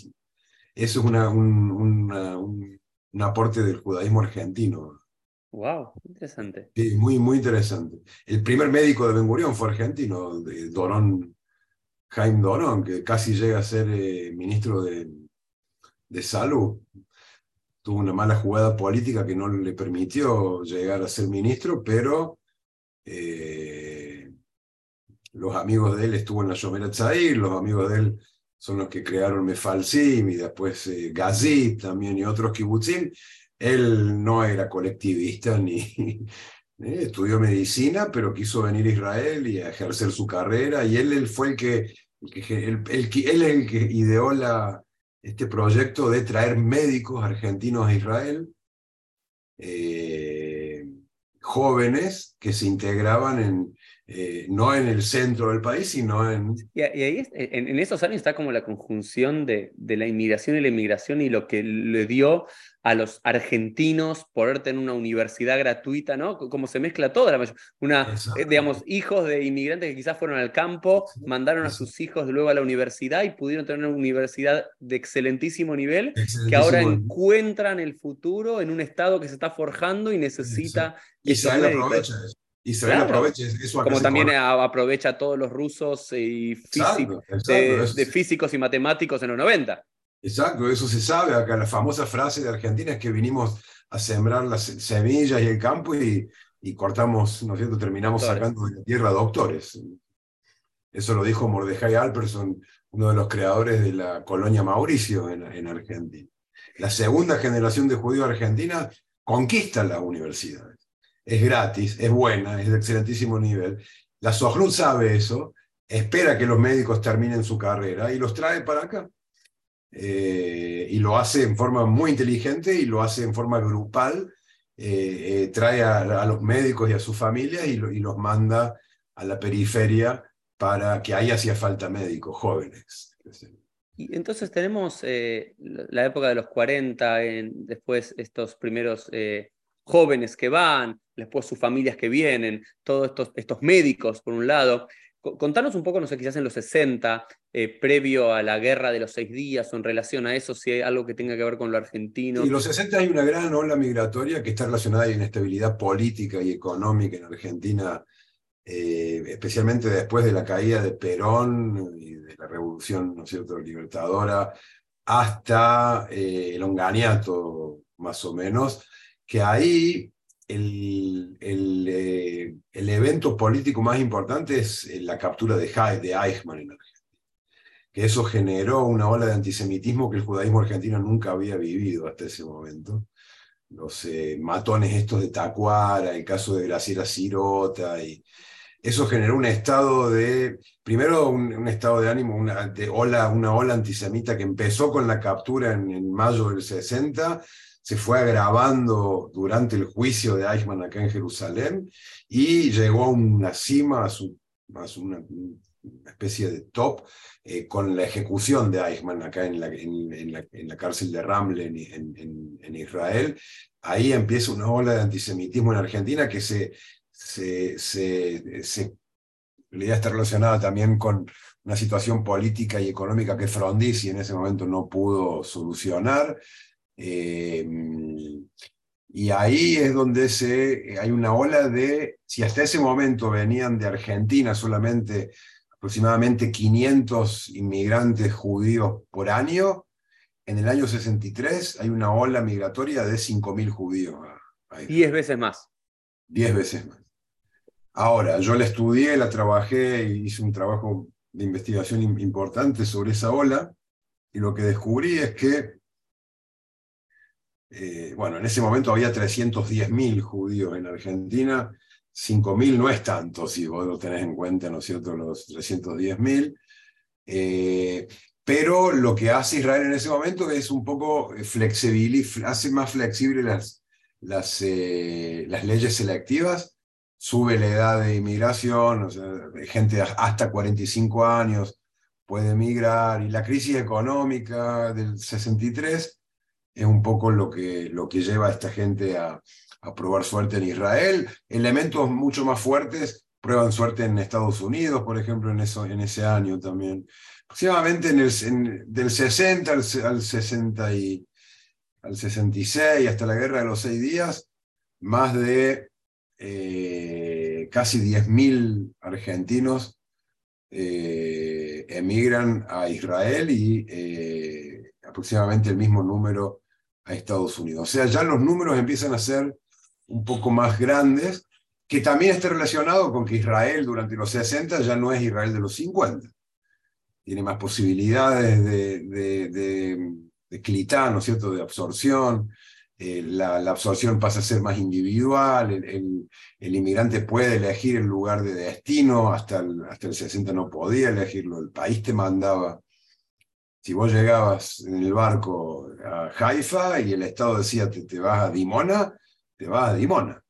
Eso es una, un, aporte del judaísmo argentino. Wow, interesante. Sí, muy, muy interesante. El primer médico de Ben Gurión fue argentino, de Dorón, Jaime Dorón, que casi llega a ser eh, ministro de, de Salud. Tuvo una mala jugada política que no le permitió llegar a ser ministro, pero eh, los amigos de él estuvo en la Shomer Tzair, los amigos de él son los que crearon Mefalsim y después eh, Gazit también y otros kibbutzim. Él no era colectivista ni eh, estudió medicina, pero quiso venir a Israel y a ejercer su carrera y él fue el que, él es el que ideó este proyecto de traer médicos argentinos a Israel. Eh, jóvenes que se integraban en, eh, no en el centro del país, sino en... Y, ahí en, esos años está como la conjunción de, de, la inmigración y la inmigración y lo que le dio a los argentinos poder tener una universidad gratuita, ¿no? Como se mezcla todo, la una, eh, digamos, hijos de inmigrantes que quizás fueron al campo, mandaron a sus hijos luego a la universidad y pudieron tener una universidad de excelentísimo nivel, que ahora encuentran el futuro en un estado que se está forjando y necesita... Y aprovecha eso. Israel aprovecha eso. Como también aprovecha a todos los rusos y físicos, de, físicos y matemáticos en los 90. Exacto, eso se sabe. Acá la famosa frase de Argentina es que vinimos a sembrar las semillas y el campo y, y cortamos, ¿no es cierto? Terminamos sacando de la tierra doctores. Eso lo dijo Mordejai Alperson, uno de los creadores de la colonia Mauricio en, en Argentina. La segunda generación de judíos argentina conquista las universidades. Es gratis, es buena, es de excelentísimo nivel. La Sojlut sabe eso, espera que los médicos terminen su carrera y los trae para acá. Eh, y lo hace en forma muy inteligente y lo hace en forma grupal. Eh, eh, trae a, los médicos y a sus familias y, los manda a la periferia para que ahí hacía falta médicos jóvenes. Y entonces tenemos la época de los 40, en, después estos primeros jóvenes que van, después sus familias que vienen, todos estos, estos médicos por un lado. Contanos un poco, no sé, quizás en los 60, eh, previo a la guerra de los seis días o en relación a eso, si hay algo que tenga que ver con lo argentino. En los 60 hay una gran ola migratoria que está relacionada a la inestabilidad política y económica en Argentina, eh, especialmente después de la caída de Perón y de la revolución, ¿no es cierto?, libertadora, hasta eh, el onganiato, más o menos, que ahí el, el, eh, el, evento político más importante es eh, la captura de, de Eichmann en Argentina, que eso generó una ola de antisemitismo que el judaísmo argentino nunca había vivido hasta ese momento. Los eh, matones estos de Tacuara, el caso de Graciela Cirota, y eso generó un estado de, primero un, estado de ánimo, una, de ola, una ola antisemita que empezó con la captura en, en mayo del 60, se fue agravando durante el juicio de Eichmann acá en Jerusalén y llegó a una cima, a, su, una, especie de top, eh, con la ejecución de Eichmann acá en la, en, la, en la, cárcel de Ramle en, Israel. Ahí empieza una ola de antisemitismo en Argentina que se, se, se, se está relacionada también con una situación política y económica que Frondizi en ese momento no pudo solucionar. Eh, y ahí es donde se, hay una ola de, si hasta ese momento venían de Argentina solamente aproximadamente 500 inmigrantes judíos por año, en el año 63 hay una ola migratoria de 5.000 judíos. Diez veces más. Diez veces más. Ahora, yo la estudié, la trabajé, hice un trabajo de investigación importante sobre esa ola, y lo que descubrí es que eh, bueno, en ese momento había 310.000 judíos en Argentina, 5.000 no es tanto si vos lo tenés en cuenta, ¿no es cierto?, los 310.000. Eh, pero lo que hace Israel en ese momento es un poco flexible, hace más flexible las, eh, las leyes selectivas, sube la edad de inmigración, o sea, gente hasta 45 años puede emigrar, y la crisis económica del 63 es un poco lo que, lo que lleva a esta gente a, probar suerte en Israel. Elementos mucho más fuertes prueban suerte en Estados Unidos, por ejemplo, en, eso, en ese año también. Aproximadamente en el, del 60 al, al, 60 y, al 66, hasta la Guerra de los Seis Días, más de eh, casi 10.000 argentinos eh, emigran a Israel y eh, aproximadamente el mismo número a Estados Unidos. O sea, ya los números empiezan a ser un poco más grandes, que también está relacionado con que Israel durante los 60 ya no es Israel de los 50. Tiene más posibilidades de, de, de, ¿no es cierto?, de absorción. Eh, la, absorción pasa a ser más individual, el, inmigrante puede elegir el lugar de destino, hasta hasta el 60 no podía elegirlo, el país te mandaba si vos llegabas en el barco a Haifa y el Estado decía te, te vas a Dimona, te vas a Dimona.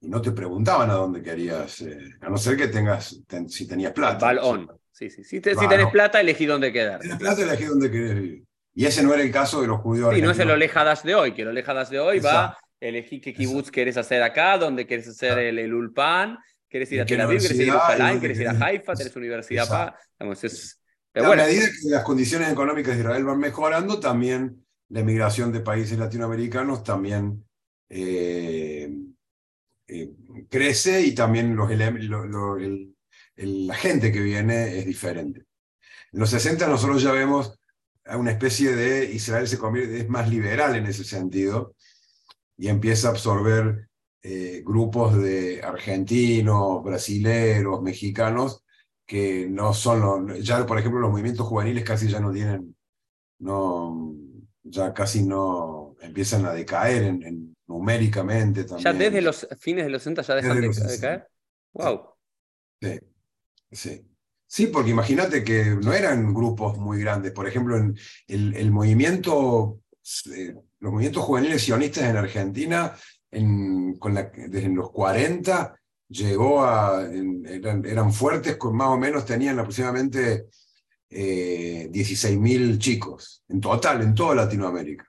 Y no te preguntaban a dónde querías, eh, a no ser que tengas, si tenías plata. Balón. Sí, sí. Si, tenés plata, elegí dónde quedar. Tenés plata, elegí dónde querés vivir. Y ese no era el caso de los judíos. Sí, no es el Olejadas de hoy, que el Olejadas de hoy va, elegí qué kibutz querés hacer acá, dónde querés hacer el, el, Ulpan, querés ir a Tel Aviv, querés ir a Jerusalén, querés ir a Haifa, tenés universidad acá. es, a medida que las condiciones económicas de Israel van mejorando, también la emigración de países latinoamericanos también eh, eh, crece y también los, la gente que viene es diferente. En los 60 nosotros ya vemos una especie de Israel se convierte, es más liberal en ese sentido y empieza a absorber eh, grupos de argentinos, brasileros, mexicanos que no son, los, ya por ejemplo los movimientos juveniles casi ya no tienen, no, ya casi no empiezan a decaer en, numéricamente también. Ya desde los fines de los 60 ya dejan de, caer. Wow. Sí, sí. Sí, porque imagínate que no eran grupos muy grandes. Por ejemplo, en el, el movimiento, eh, los movimientos juveniles sionistas en Argentina, en, con la, desde los 40, llegó a, eran, fuertes, con más o menos tenían aproximadamente eh, 16.000 chicos, en total, en toda Latinoamérica.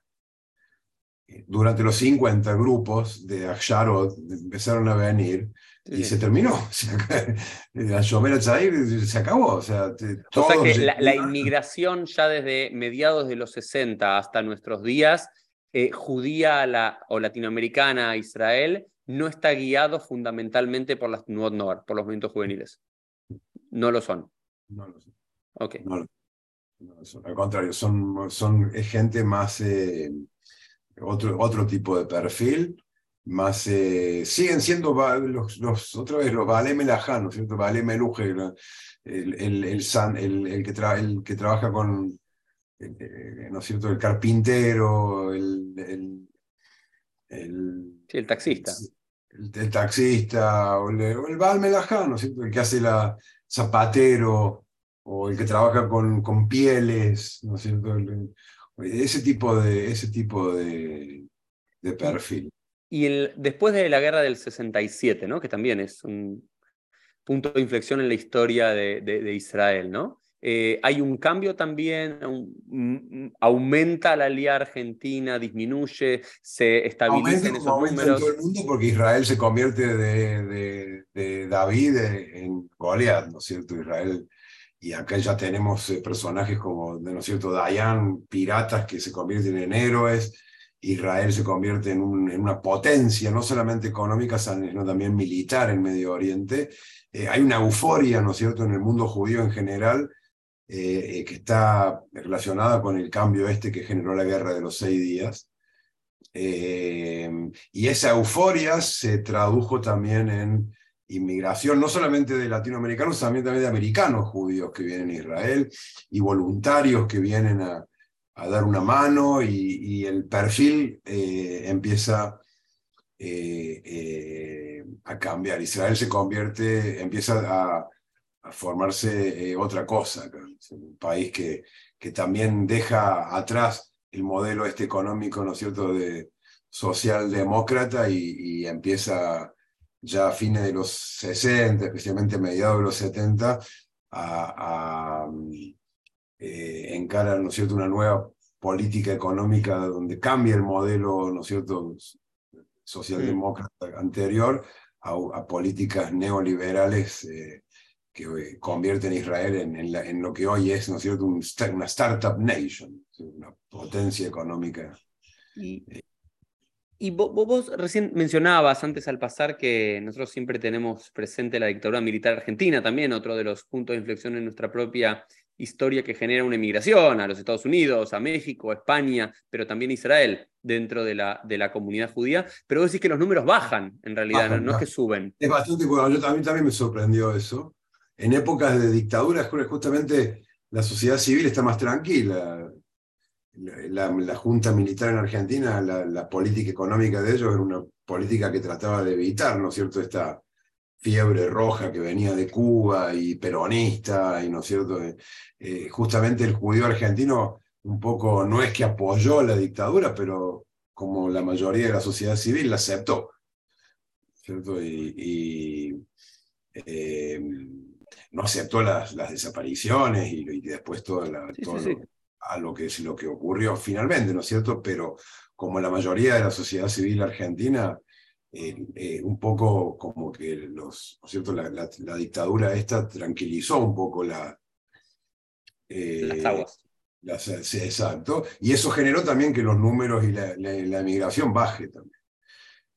Durante los 50 grupos de Aksharot empezaron a venir y se terminó. La se acabó. O sea, que la, inmigración ya desde mediados de los 60 hasta nuestros días, eh, judía la, o latinoamericana a Israel, no está guiado fundamentalmente por las Nuot por los movimientos juveniles. No lo son. No lo son. Ok. Al contrario, son, son gente más, eh, otro, otro tipo de perfil. más eh, siguen siendo los, los, otra vez los Balé Melajá, ¿no es cierto? Balé Meluje, el, el, el, san, el, el, que el que trabaja con, eh, ¿no es cierto? El carpintero, el... el, sí, el taxista. El, taxista, o el, el Melajá, ¿no es cierto? El que hace la zapatero, o el que trabaja con, con pieles, ¿no es cierto? ese tipo de, ese tipo de, de perfil. Y el, después de la guerra del 67, ¿no? que también es un punto de inflexión en la historia de, de, Israel, ¿no? Eh, hay un cambio también, aumenta la alía argentina, disminuye, se estabiliza en esos aumenta números. en todo el mundo porque Israel se convierte de, de David en Goliat, ¿no es cierto? Israel y acá ya tenemos eh, personajes como, ¿no es cierto?, Dayan, piratas que se convierten en héroes, Israel se convierte en, una potencia, no solamente económica, sino también militar en Medio Oriente. Eh, hay una euforia, ¿no es cierto?, en el mundo judío en general, eh, eh, que está relacionada con el cambio este que generó la guerra de los seis días. y esa euforia se tradujo también en inmigración, no solamente de latinoamericanos, también, también de americanos judíos que vienen a Israel y voluntarios que vienen a, a dar una mano y, el perfil eh, empieza eh, eh, a cambiar. Israel se convierte, empieza a, formarse otra cosa, un país que, que también deja atrás el modelo este económico, ¿no es cierto?, de socialdemócrata y, y empieza ya a fines de los 60, especialmente a mediados de los 70, a, eh, encara, ¿no es cierto?, una nueva política económica donde cambia el modelo, ¿no es cierto?, socialdemócrata anterior a, políticas neoliberales eh, que eh, convierten a Israel en, en, lo que hoy es, ¿no es cierto?, una startup nation, una potencia económica. Y, y vos, vos, recién mencionabas antes al pasar que nosotros siempre tenemos presente la dictadura militar argentina, también otro de los puntos de inflexión en nuestra propia historia que genera una emigración a los Estados Unidos, a México, a España, pero también a Israel dentro de la, de la comunidad judía. Pero vos decís que los números bajan, en realidad, no, es que suben. Es bastante bueno. Yo también, también me sorprendió eso. En épocas de dictadura, justamente la sociedad civil está más tranquila. La, junta militar en Argentina, la, la, política económica de ellos era una política que trataba de evitar, ¿no es cierto?, esta, fiebre roja que venía de Cuba y peronista, y no es cierto, eh, eh, justamente el judío argentino un poco no es que apoyó la dictadura, pero como la mayoría de la sociedad civil la aceptó. ¿cierto? Y, eh, no aceptó las, las desapariciones y, después todo, a lo que, lo que ocurrió finalmente, ¿no es cierto? Pero como la mayoría de la sociedad civil argentina eh, un poco como que los, cierto? La, la, dictadura esta tranquilizó un poco la, eh, las aguas. sí, exacto. Y eso generó también que los números y la, la, emigración baje también.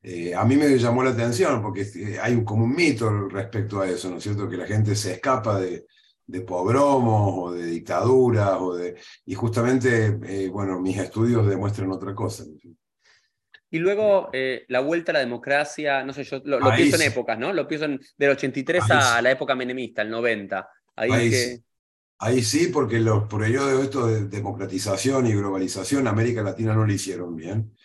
Eh, a mí me llamó la atención porque hay un, como un mito respecto a eso, ¿no es cierto? Que la gente se escapa de, de pogromos o de dictaduras, o de, y justamente, bueno, mis estudios demuestran otra cosa. ¿no? Y luego eh, la vuelta a la democracia, no sé, yo lo, pienso en épocas, ¿no? Lo pienso en, del 83 a la época menemista, el 90. Ahí, sí. Ahí sí, porque los periodos de esto de democratización y globalización, América Latina no lo hicieron bien.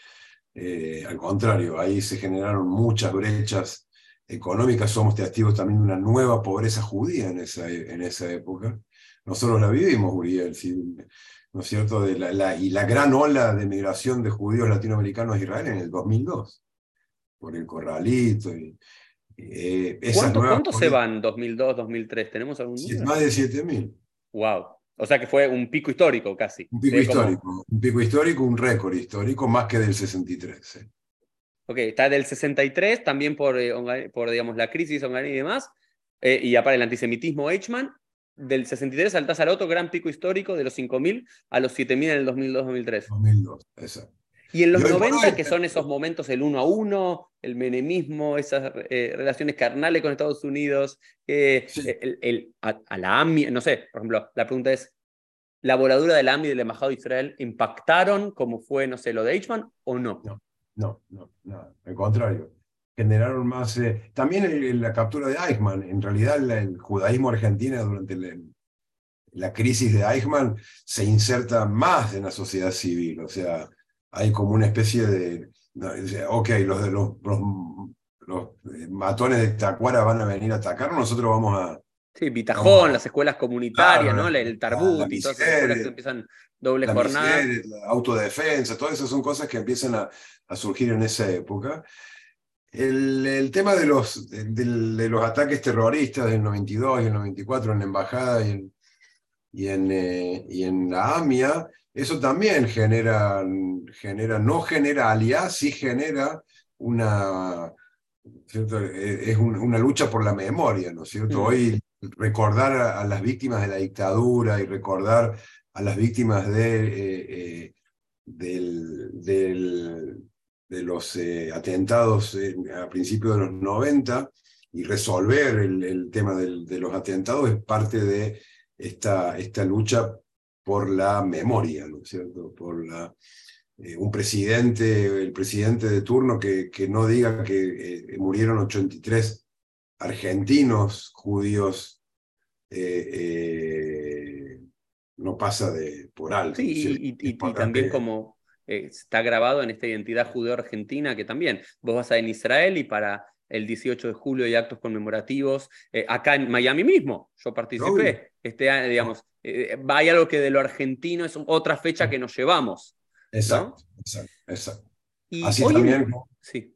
Eh, al contrario, ahí se generaron muchas brechas económicas. Somos testigos también de una nueva pobreza judía en esa, en esa época. Nosotros la vivimos, Uriel. ¿no es cierto? De la, y la gran ola de migración de judíos latinoamericanos a Israel en el 2002, por el corralito. Y, eh, ¿Cuántos se van 2002, 2003? ¿Tenemos algún número? Más de 7.000. Wow. O sea que fue un pico histórico casi. Un pico histórico, un pico histórico, un récord histórico, más que del 63. Ok, está del 63 también por, eh, por digamos, la crisis y demás, eh, y aparte el antisemitismo Eichmann, del 63 saltás al otro gran pico histórico de los 5.000 a los 7.000 en el 2002-2003. 2002, exacto. Y en los 90, que son esos momentos, el uno a uno, el menemismo, esas eh, relaciones carnales con Estados Unidos, eh, el, a, la AMI, no sé, por ejemplo, la pregunta es, ¿la voladura de la AMI y del embajado de Israel impactaron como fue, no sé, lo de Eichmann o no? No, no, no, nada, al contrario. Generaron más. Eh, también la captura de Eichmann, en realidad el, judaísmo argentino durante la crisis de Eichmann se inserta más en la sociedad civil, o sea, hay como una especie de. Ok, los de los, los, eh, matones de Tacuara van a venir a atacar, nosotros vamos a. Sí, Bitajón, las escuelas comunitarias, ¿no? El Tarbut y todas esas escuelas que empiezan doble jornada. autodefensa, todas esas son cosas que empiezan a, a surgir en esa época. El, el tema de los, de, de, los ataques terroristas del 92 y el 94 en la embajada y en, y en, eh, y en la AMIA, eso también genera, genera, no genera alias, sí genera una, eh, es una lucha por la memoria, ¿no es cierto? Mm. Hoy recordar a, las víctimas de la dictadura y recordar a las víctimas de, eh, del, del, de los atentados a principios de los 90 y resolver el, el tema del, de los atentados es parte de esta, esta lucha por la memoria, ¿no es cierto? Por la, eh, un presidente, el presidente de turno que, que no diga que eh, murieron 83 argentinos judíos, eh, no pasa de por alto. Sí, y, también como está grabado en esta identidad judeo-argentina, que también vos vas a en Israel y para el 18 de julio hay actos conmemorativos. Eh, acá en Miami mismo, yo participé. Este año, digamos, eh, hay algo que de lo argentino es otra fecha que nos llevamos. Exacto, exacto, Y Así también. sí.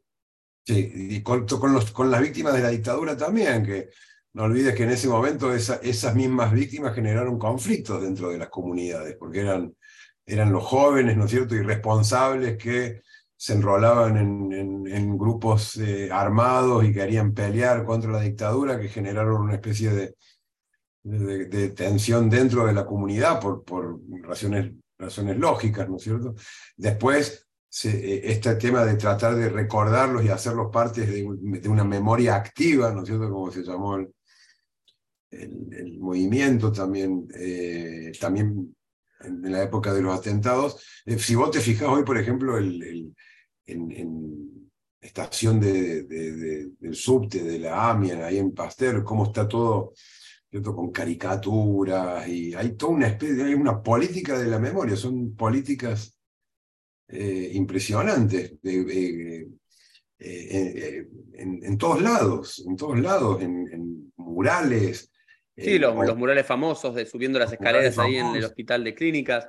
Sí, y con, los, con, las víctimas de la dictadura también, que no olvides que en ese momento esas mismas víctimas generaron conflictos dentro de las comunidades, porque eran, eran los jóvenes, ¿no es cierto?, irresponsables que se enrolaban en, grupos eh, armados y querían pelear contra la dictadura, que generaron una especie de, de, tensión dentro de la comunidad por, por razones, razones lógicas, ¿no es cierto? Después, eh, este tema de tratar de recordarlos y hacerlos parte de, una memoria activa, ¿no es cierto? Como se llamó el, el, movimiento también, eh, también en, la época de los atentados. si vos te fijas hoy, por ejemplo, el, en, estación de, del subte, de la AMIA, ahí en Pasteur, cómo está todo con caricaturas, y hay toda una especie, hay una política de la memoria, son políticas eh, impresionantes. Eh, eh, en, todos lados, en todos lados, en, murales. Sí, los, los, murales famosos de subiendo las escaleras ahí en el hospital de clínicas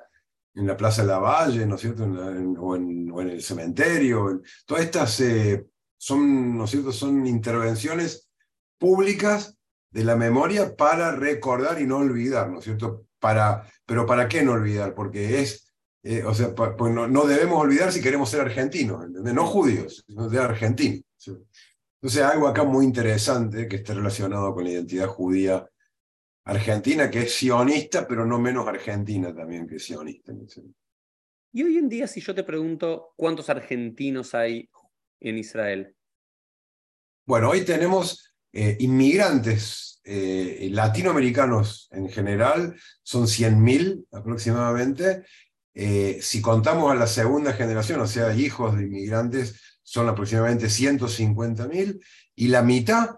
en la Plaza de la Valle, ¿no es cierto? o, en, el cementerio. todas estas eh, son, ¿no es cierto? Son intervenciones públicas de la memoria para recordar y no olvidar, ¿no es cierto? Para, pero ¿para qué no olvidar? Porque es, eh, o sea, pues no, debemos olvidar si queremos ser argentinos, ¿entendés? No judíos, sino de argentinos. Entonces, algo acá muy interesante que está relacionado con la identidad judía Argentina, que es sionista, pero no menos argentina también que sionista. Y hoy en día, si yo te pregunto cuántos argentinos hay en Israel. Bueno, hoy tenemos eh, inmigrantes eh, latinoamericanos en general, son 100.000 aproximadamente. Eh, si contamos a la segunda generación, o sea, hijos de inmigrantes, son aproximadamente 150.000 y la mitad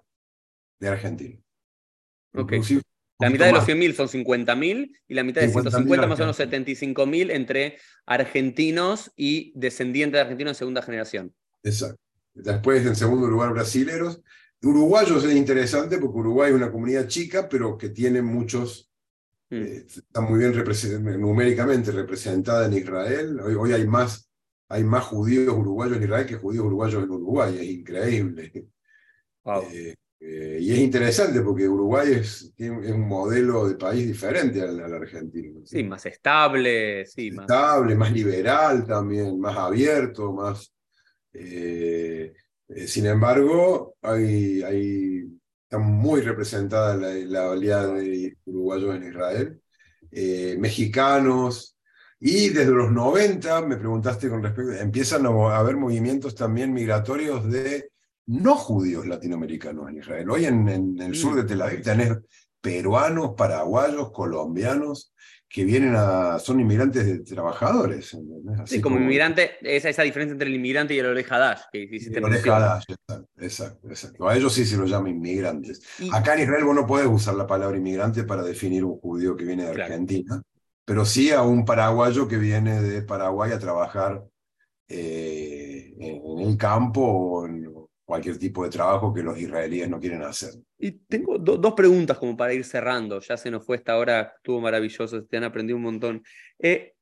de Argentina. Okay. La mitad de los 100.000 son 50.000 y la mitad de 150 más o menos 75.000 entre argentinos y descendientes de argentinos de segunda generación. Exacto. Después, en segundo lugar, brasileros. Uruguayos es interesante porque Uruguay es una comunidad chica, pero que tiene muchos, mm. eh, está muy bien numéricamente representada en Israel. Hoy, hoy, hay, más, hay más judíos uruguayos en Israel que judíos uruguayos en Uruguay. Es increíble. Wow. Eh, eh, y es interesante porque Uruguay es, un modelo de país diferente al, argentino. Sí, más estable. Sí, estable, más... liberal también, más abierto, más... Eh, eh, sin embargo, hay, hay, está muy representada la, la oleada de uruguayos en Israel, mexicanos, y desde los 90, me preguntaste con respecto, empiezan a haber movimientos también migratorios de no judíos latinoamericanos en Israel. Hoy en, el sur de mm. Tel Aviv tenés peruanos, paraguayos, colombianos, que vienen a, son inmigrantes de trabajadores. sí, como, inmigrante, esa, esa diferencia entre el inmigrante y el olejadash. Que el olejadash, exacto, exacto, A ellos sí se los llama inmigrantes. Acá en Israel vos no puedes usar la palabra inmigrante para definir un judío que viene de Argentina, pero sí a un paraguayo que viene de Paraguay a trabajar eh, en el campo o en cualquier tipo de trabajo que los israelíes no quieren hacer. Y tengo dos preguntas como para ir cerrando. Ya se nos fue esta hora, estuvo maravilloso, te han aprendido un montón. Eh,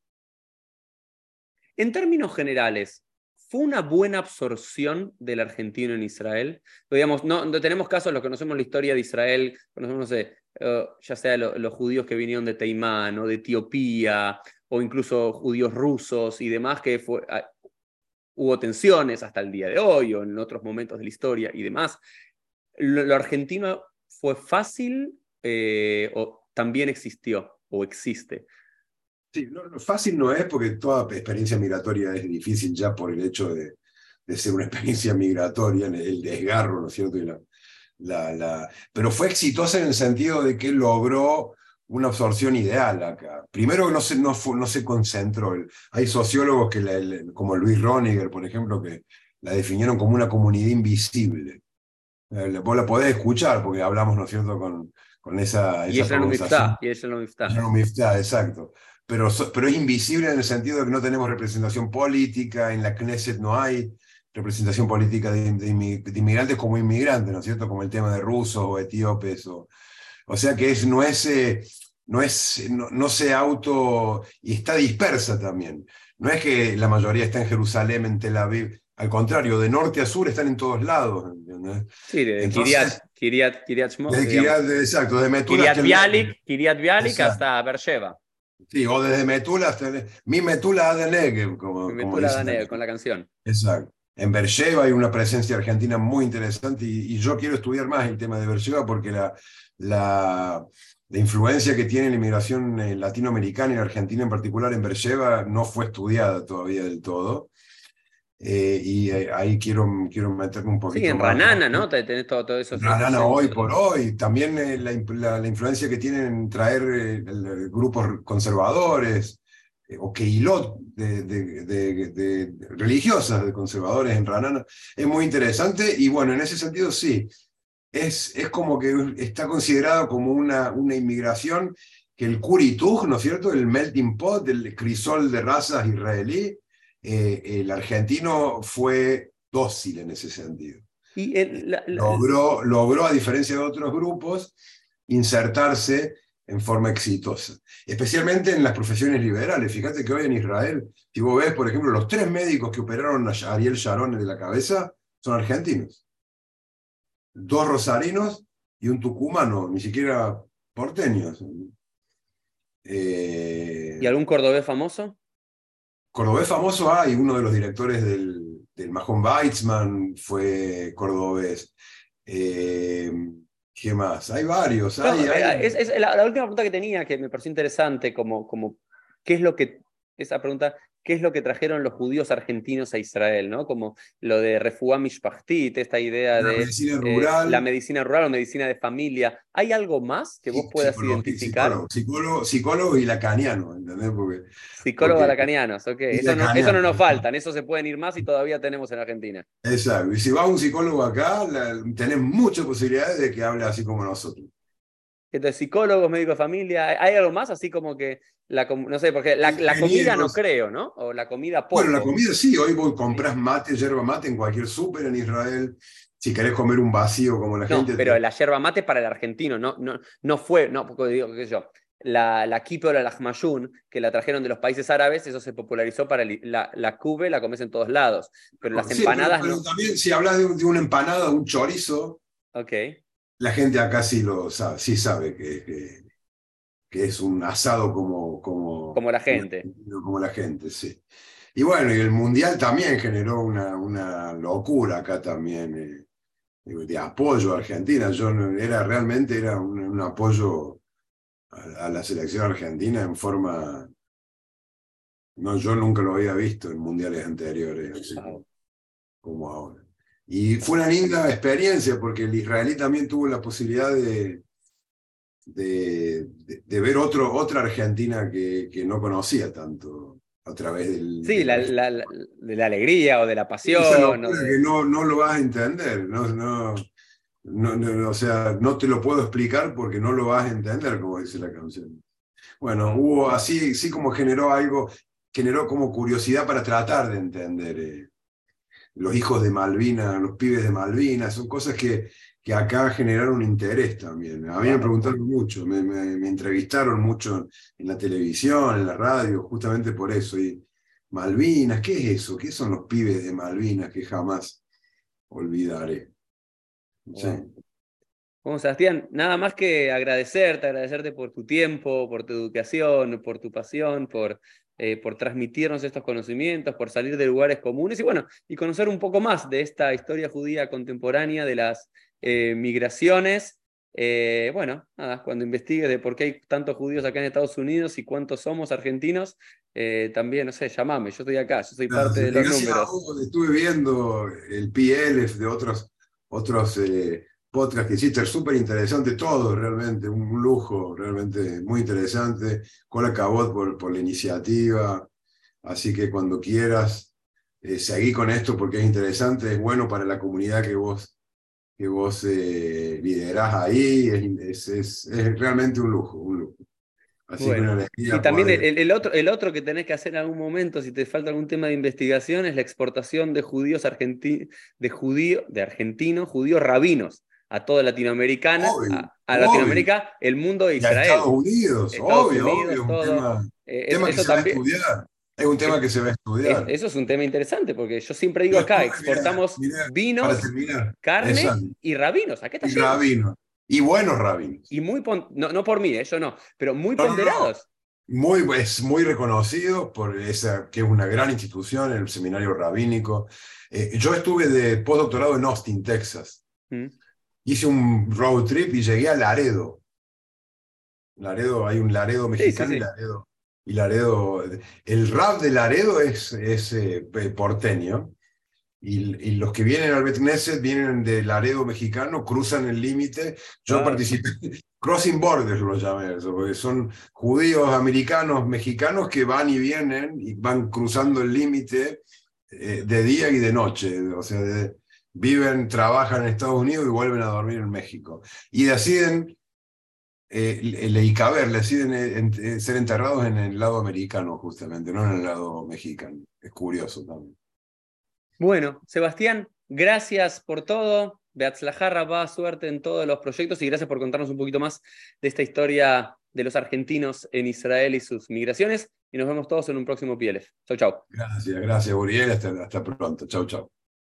en términos generales, ¿fue una buena absorción del argentino en Israel? Digamos, no, tenemos casos, los que conocemos la historia de Israel, conocemos, no sé, eh, ya sea los judíos que vinieron de Teimán o de Etiopía, o incluso judíos rusos y demás, que fue, ah, hubo tensiones hasta el día de hoy o en otros momentos de la historia y demás. ¿Lo, argentino fue fácil eh, o también existió o existe? Sí, no, fácil no es porque toda experiencia migratoria es difícil ya por el hecho de, ser una experiencia migratoria, el desgarro, ¿no es cierto? la, la, pero fue exitosa en el sentido de que logró una absorción ideal acá. Primero no se, no, no se concentró. Hay sociólogos que, como Luis Roniger, por ejemplo, que la definieron como una comunidad invisible. Eh, vos la podés escuchar porque hablamos, ¿no es cierto?, con, con esa, y esa conversación. Y eso no está. está, exacto. Pero, pero es invisible en el sentido de que no tenemos representación política, en la Knesset no hay representación política de, de, inmigrantes como inmigrantes, ¿no es cierto?, como el tema de rusos o etíopes o, o sea que es, no, es, eh, no, es, no, se auto... y está dispersa también. No es que la mayoría está en Jerusalén, en Tel Aviv. Al contrario, de norte a sur están en todos lados. Sí, de Kiriat, Kiriat, Kiriat exacto, de Metula. Kiriat Bialik, Kiriat Bialik hasta Beersheba. Sí, o desde Metula hasta. Mi Metula de Negev, como. Mi Metula de con la canción. Exacto. En Beersheba hay una presencia argentina muy interesante y, y, yo quiero estudiar más el tema de Beersheba porque la, la, influencia que tiene la inmigración eh, latinoamericana y la Argentina en particular en Bercheva no fue estudiada todavía del todo. Eh, y eh, ahí quiero, quiero meterme un poquito. Sí, en Ranana, ¿no? Tenés todo, todo eso. Ranana hoy por hoy. También la, la, influencia que tienen en traer grupos conservadores o Keilot de, de, de, de, religiosas de conservadores en Ranana es muy interesante. Y bueno, en ese sentido sí es, como que está considerado como una, una inmigración que el Kuritug, ¿no es cierto? El melting pot, el crisol de razas israelí, eh, el argentino fue dócil en ese sentido. Y logró, logró, a diferencia de otros grupos, insertarse en forma exitosa, especialmente en las profesiones liberales. Fíjate que hoy en Israel, si vos ves, por ejemplo, los tres médicos que operaron a Ariel Sharon de la cabeza son argentinos dos rosarinos y un tucumano, ni siquiera porteños. Eh, ¿Y algún cordobés famoso? Cordobés famoso hay, uno de los directores del, del Mahon Weizmann fue cordobés. Eh, ¿Qué más? Hay varios. Es, la, última pregunta que tenía, que me pareció interesante, como, como ¿qué es lo que, esa pregunta, qué es lo que trajeron los judíos argentinos a Israel, ¿no? Como lo de Refuah Mishpachtit, esta idea la de medicina eh, rural. la medicina rural o medicina de familia. ¿Hay algo más que vos puedas identificar? Psicólogo, psicólogo, y lacaniano, ¿entendés? Porque, Psicólogos lacanianos, ok. Eso no, eso no, nos faltan, eso se pueden ir más y todavía tenemos en Argentina. Exacto. Y si va un psicólogo acá, tenés muchas posibilidades de que hable así como nosotros. Entonces, psicólogos, médicos de familia, ¿hay algo más así como que la, no sé, porque la, la comida no creo, ¿no? O la comida poco. Bueno, la comida sí, hoy vos compras mate, yerba mate en cualquier súper en Israel. Si querés comer un vacío como la gente. Pero la yerba mate para el argentino, no, no, no fue, no, porque digo, qué sé yo, la, la kipe o la lahmayun, que la trajeron de los países árabes, eso se popularizó para la, la cube, la comes en todos lados. Pero las empanadas. Pero, también, si hablas de, una empanada, un chorizo. Ok. La gente acá sí lo sabe, sí sabe que que es un asado como... Como, como la gente. Como, la gente, sí. Y bueno, y el Mundial también generó una, una locura acá también eh, de apoyo a Argentina. Yo era realmente era un, apoyo a, la selección argentina en forma... No, yo nunca lo había visto en mundiales anteriores, como ahora. Y fue una linda experiencia porque el israelí también tuvo la posibilidad de, de, ver otro, otra Argentina que, que, no conocía tanto a través del... Sí, la, la, de la alegría o de la pasión. O que no, no lo vas a entender, no, no, no, o sea, no te lo puedo explicar porque no lo vas a entender, como dice la canción. Bueno, hubo así, sí como generó algo, generó como curiosidad para tratar de entender eh, los hijos de Malvinas, los pibes de Malvinas, son cosas que, que acá generaron interés también. A mí me preguntaron mucho, me, me, entrevistaron mucho en la televisión, en la radio, justamente por eso. Y Malvinas, ¿qué es eso? ¿Qué son los pibes de Malvinas que jamás olvidaré? Sí. Bueno, Sebastián, nada más que agradecerte, agradecerte por tu tiempo, por tu educación, por tu pasión, por, eh, por transmitirnos estos conocimientos, por salir de lugares comunes y bueno, y conocer un poco más de esta historia judía contemporánea de las eh, migraciones. Eh, bueno, nada, cuando investigues de por qué hay tantos judíos acá en Estados Unidos y cuántos somos argentinos, también, no sé, llamame, yo estoy acá, yo soy parte de los números. estuve viendo el PLF de otros, otros podcast que hiciste, súper interesante todo, realmente, un, lujo, realmente muy interesante. Cola Cabot por, por la iniciativa, así que cuando quieras, eh, seguí con esto porque es interesante, es bueno para la comunidad que vos, que vos eh, liderás ahí, es, es, es, realmente un lujo, un lujo. Así y también el, el, otro, el otro que tenés que hacer en algún momento, si te falta algún tema de investigación, es la exportación de judíos argentinos, de judío, de argentinos, judíos rabinos a toda Latinoamérica, a, Latinoamérica, el mundo de Israel. Estados Unidos, obvio, obvio, un tema, eh, que se va a estudiar. Es un tema que se va a estudiar. eso es un tema interesante, porque yo siempre digo acá, exportamos vinos, carne y rabinos. ¿A qué y rabinos. Y buenos rabinos. Y muy, no, no por mí, eso no, pero muy ponderados. Muy, es muy reconocido por esa, que es una gran institución, el seminario rabínico. Eh, yo estuve de postdoctorado en Austin, Texas. Mm hice un road trip y llegué a Laredo. Laredo, hay un Laredo mexicano y Laredo. Y Laredo, el rap de Laredo es, es eh, porteño. Y, los que vienen al Betneset vienen de Laredo mexicano, cruzan el límite. Yo participé, Crossing Borders lo llamé eso, porque son judíos americanos, mexicanos que van y vienen y van cruzando el límite eh, de día y de noche. O sea, de, viven, trabajan en Estados Unidos y vuelven a dormir en México. Y deciden, eh, el deciden eh, eh, ser enterrados en el lado americano, justamente, no en el lado mexicano. Es curioso también. Bueno, Sebastián, gracias por todo. Beatzlajarra va suerte en todos los proyectos y gracias por contarnos un poquito más de esta historia de los argentinos en Israel y sus migraciones. Y nos vemos todos en un próximo PLF. Chau, chau. Gracias, gracias, Uriel. Hasta, hasta pronto. Chau, chau.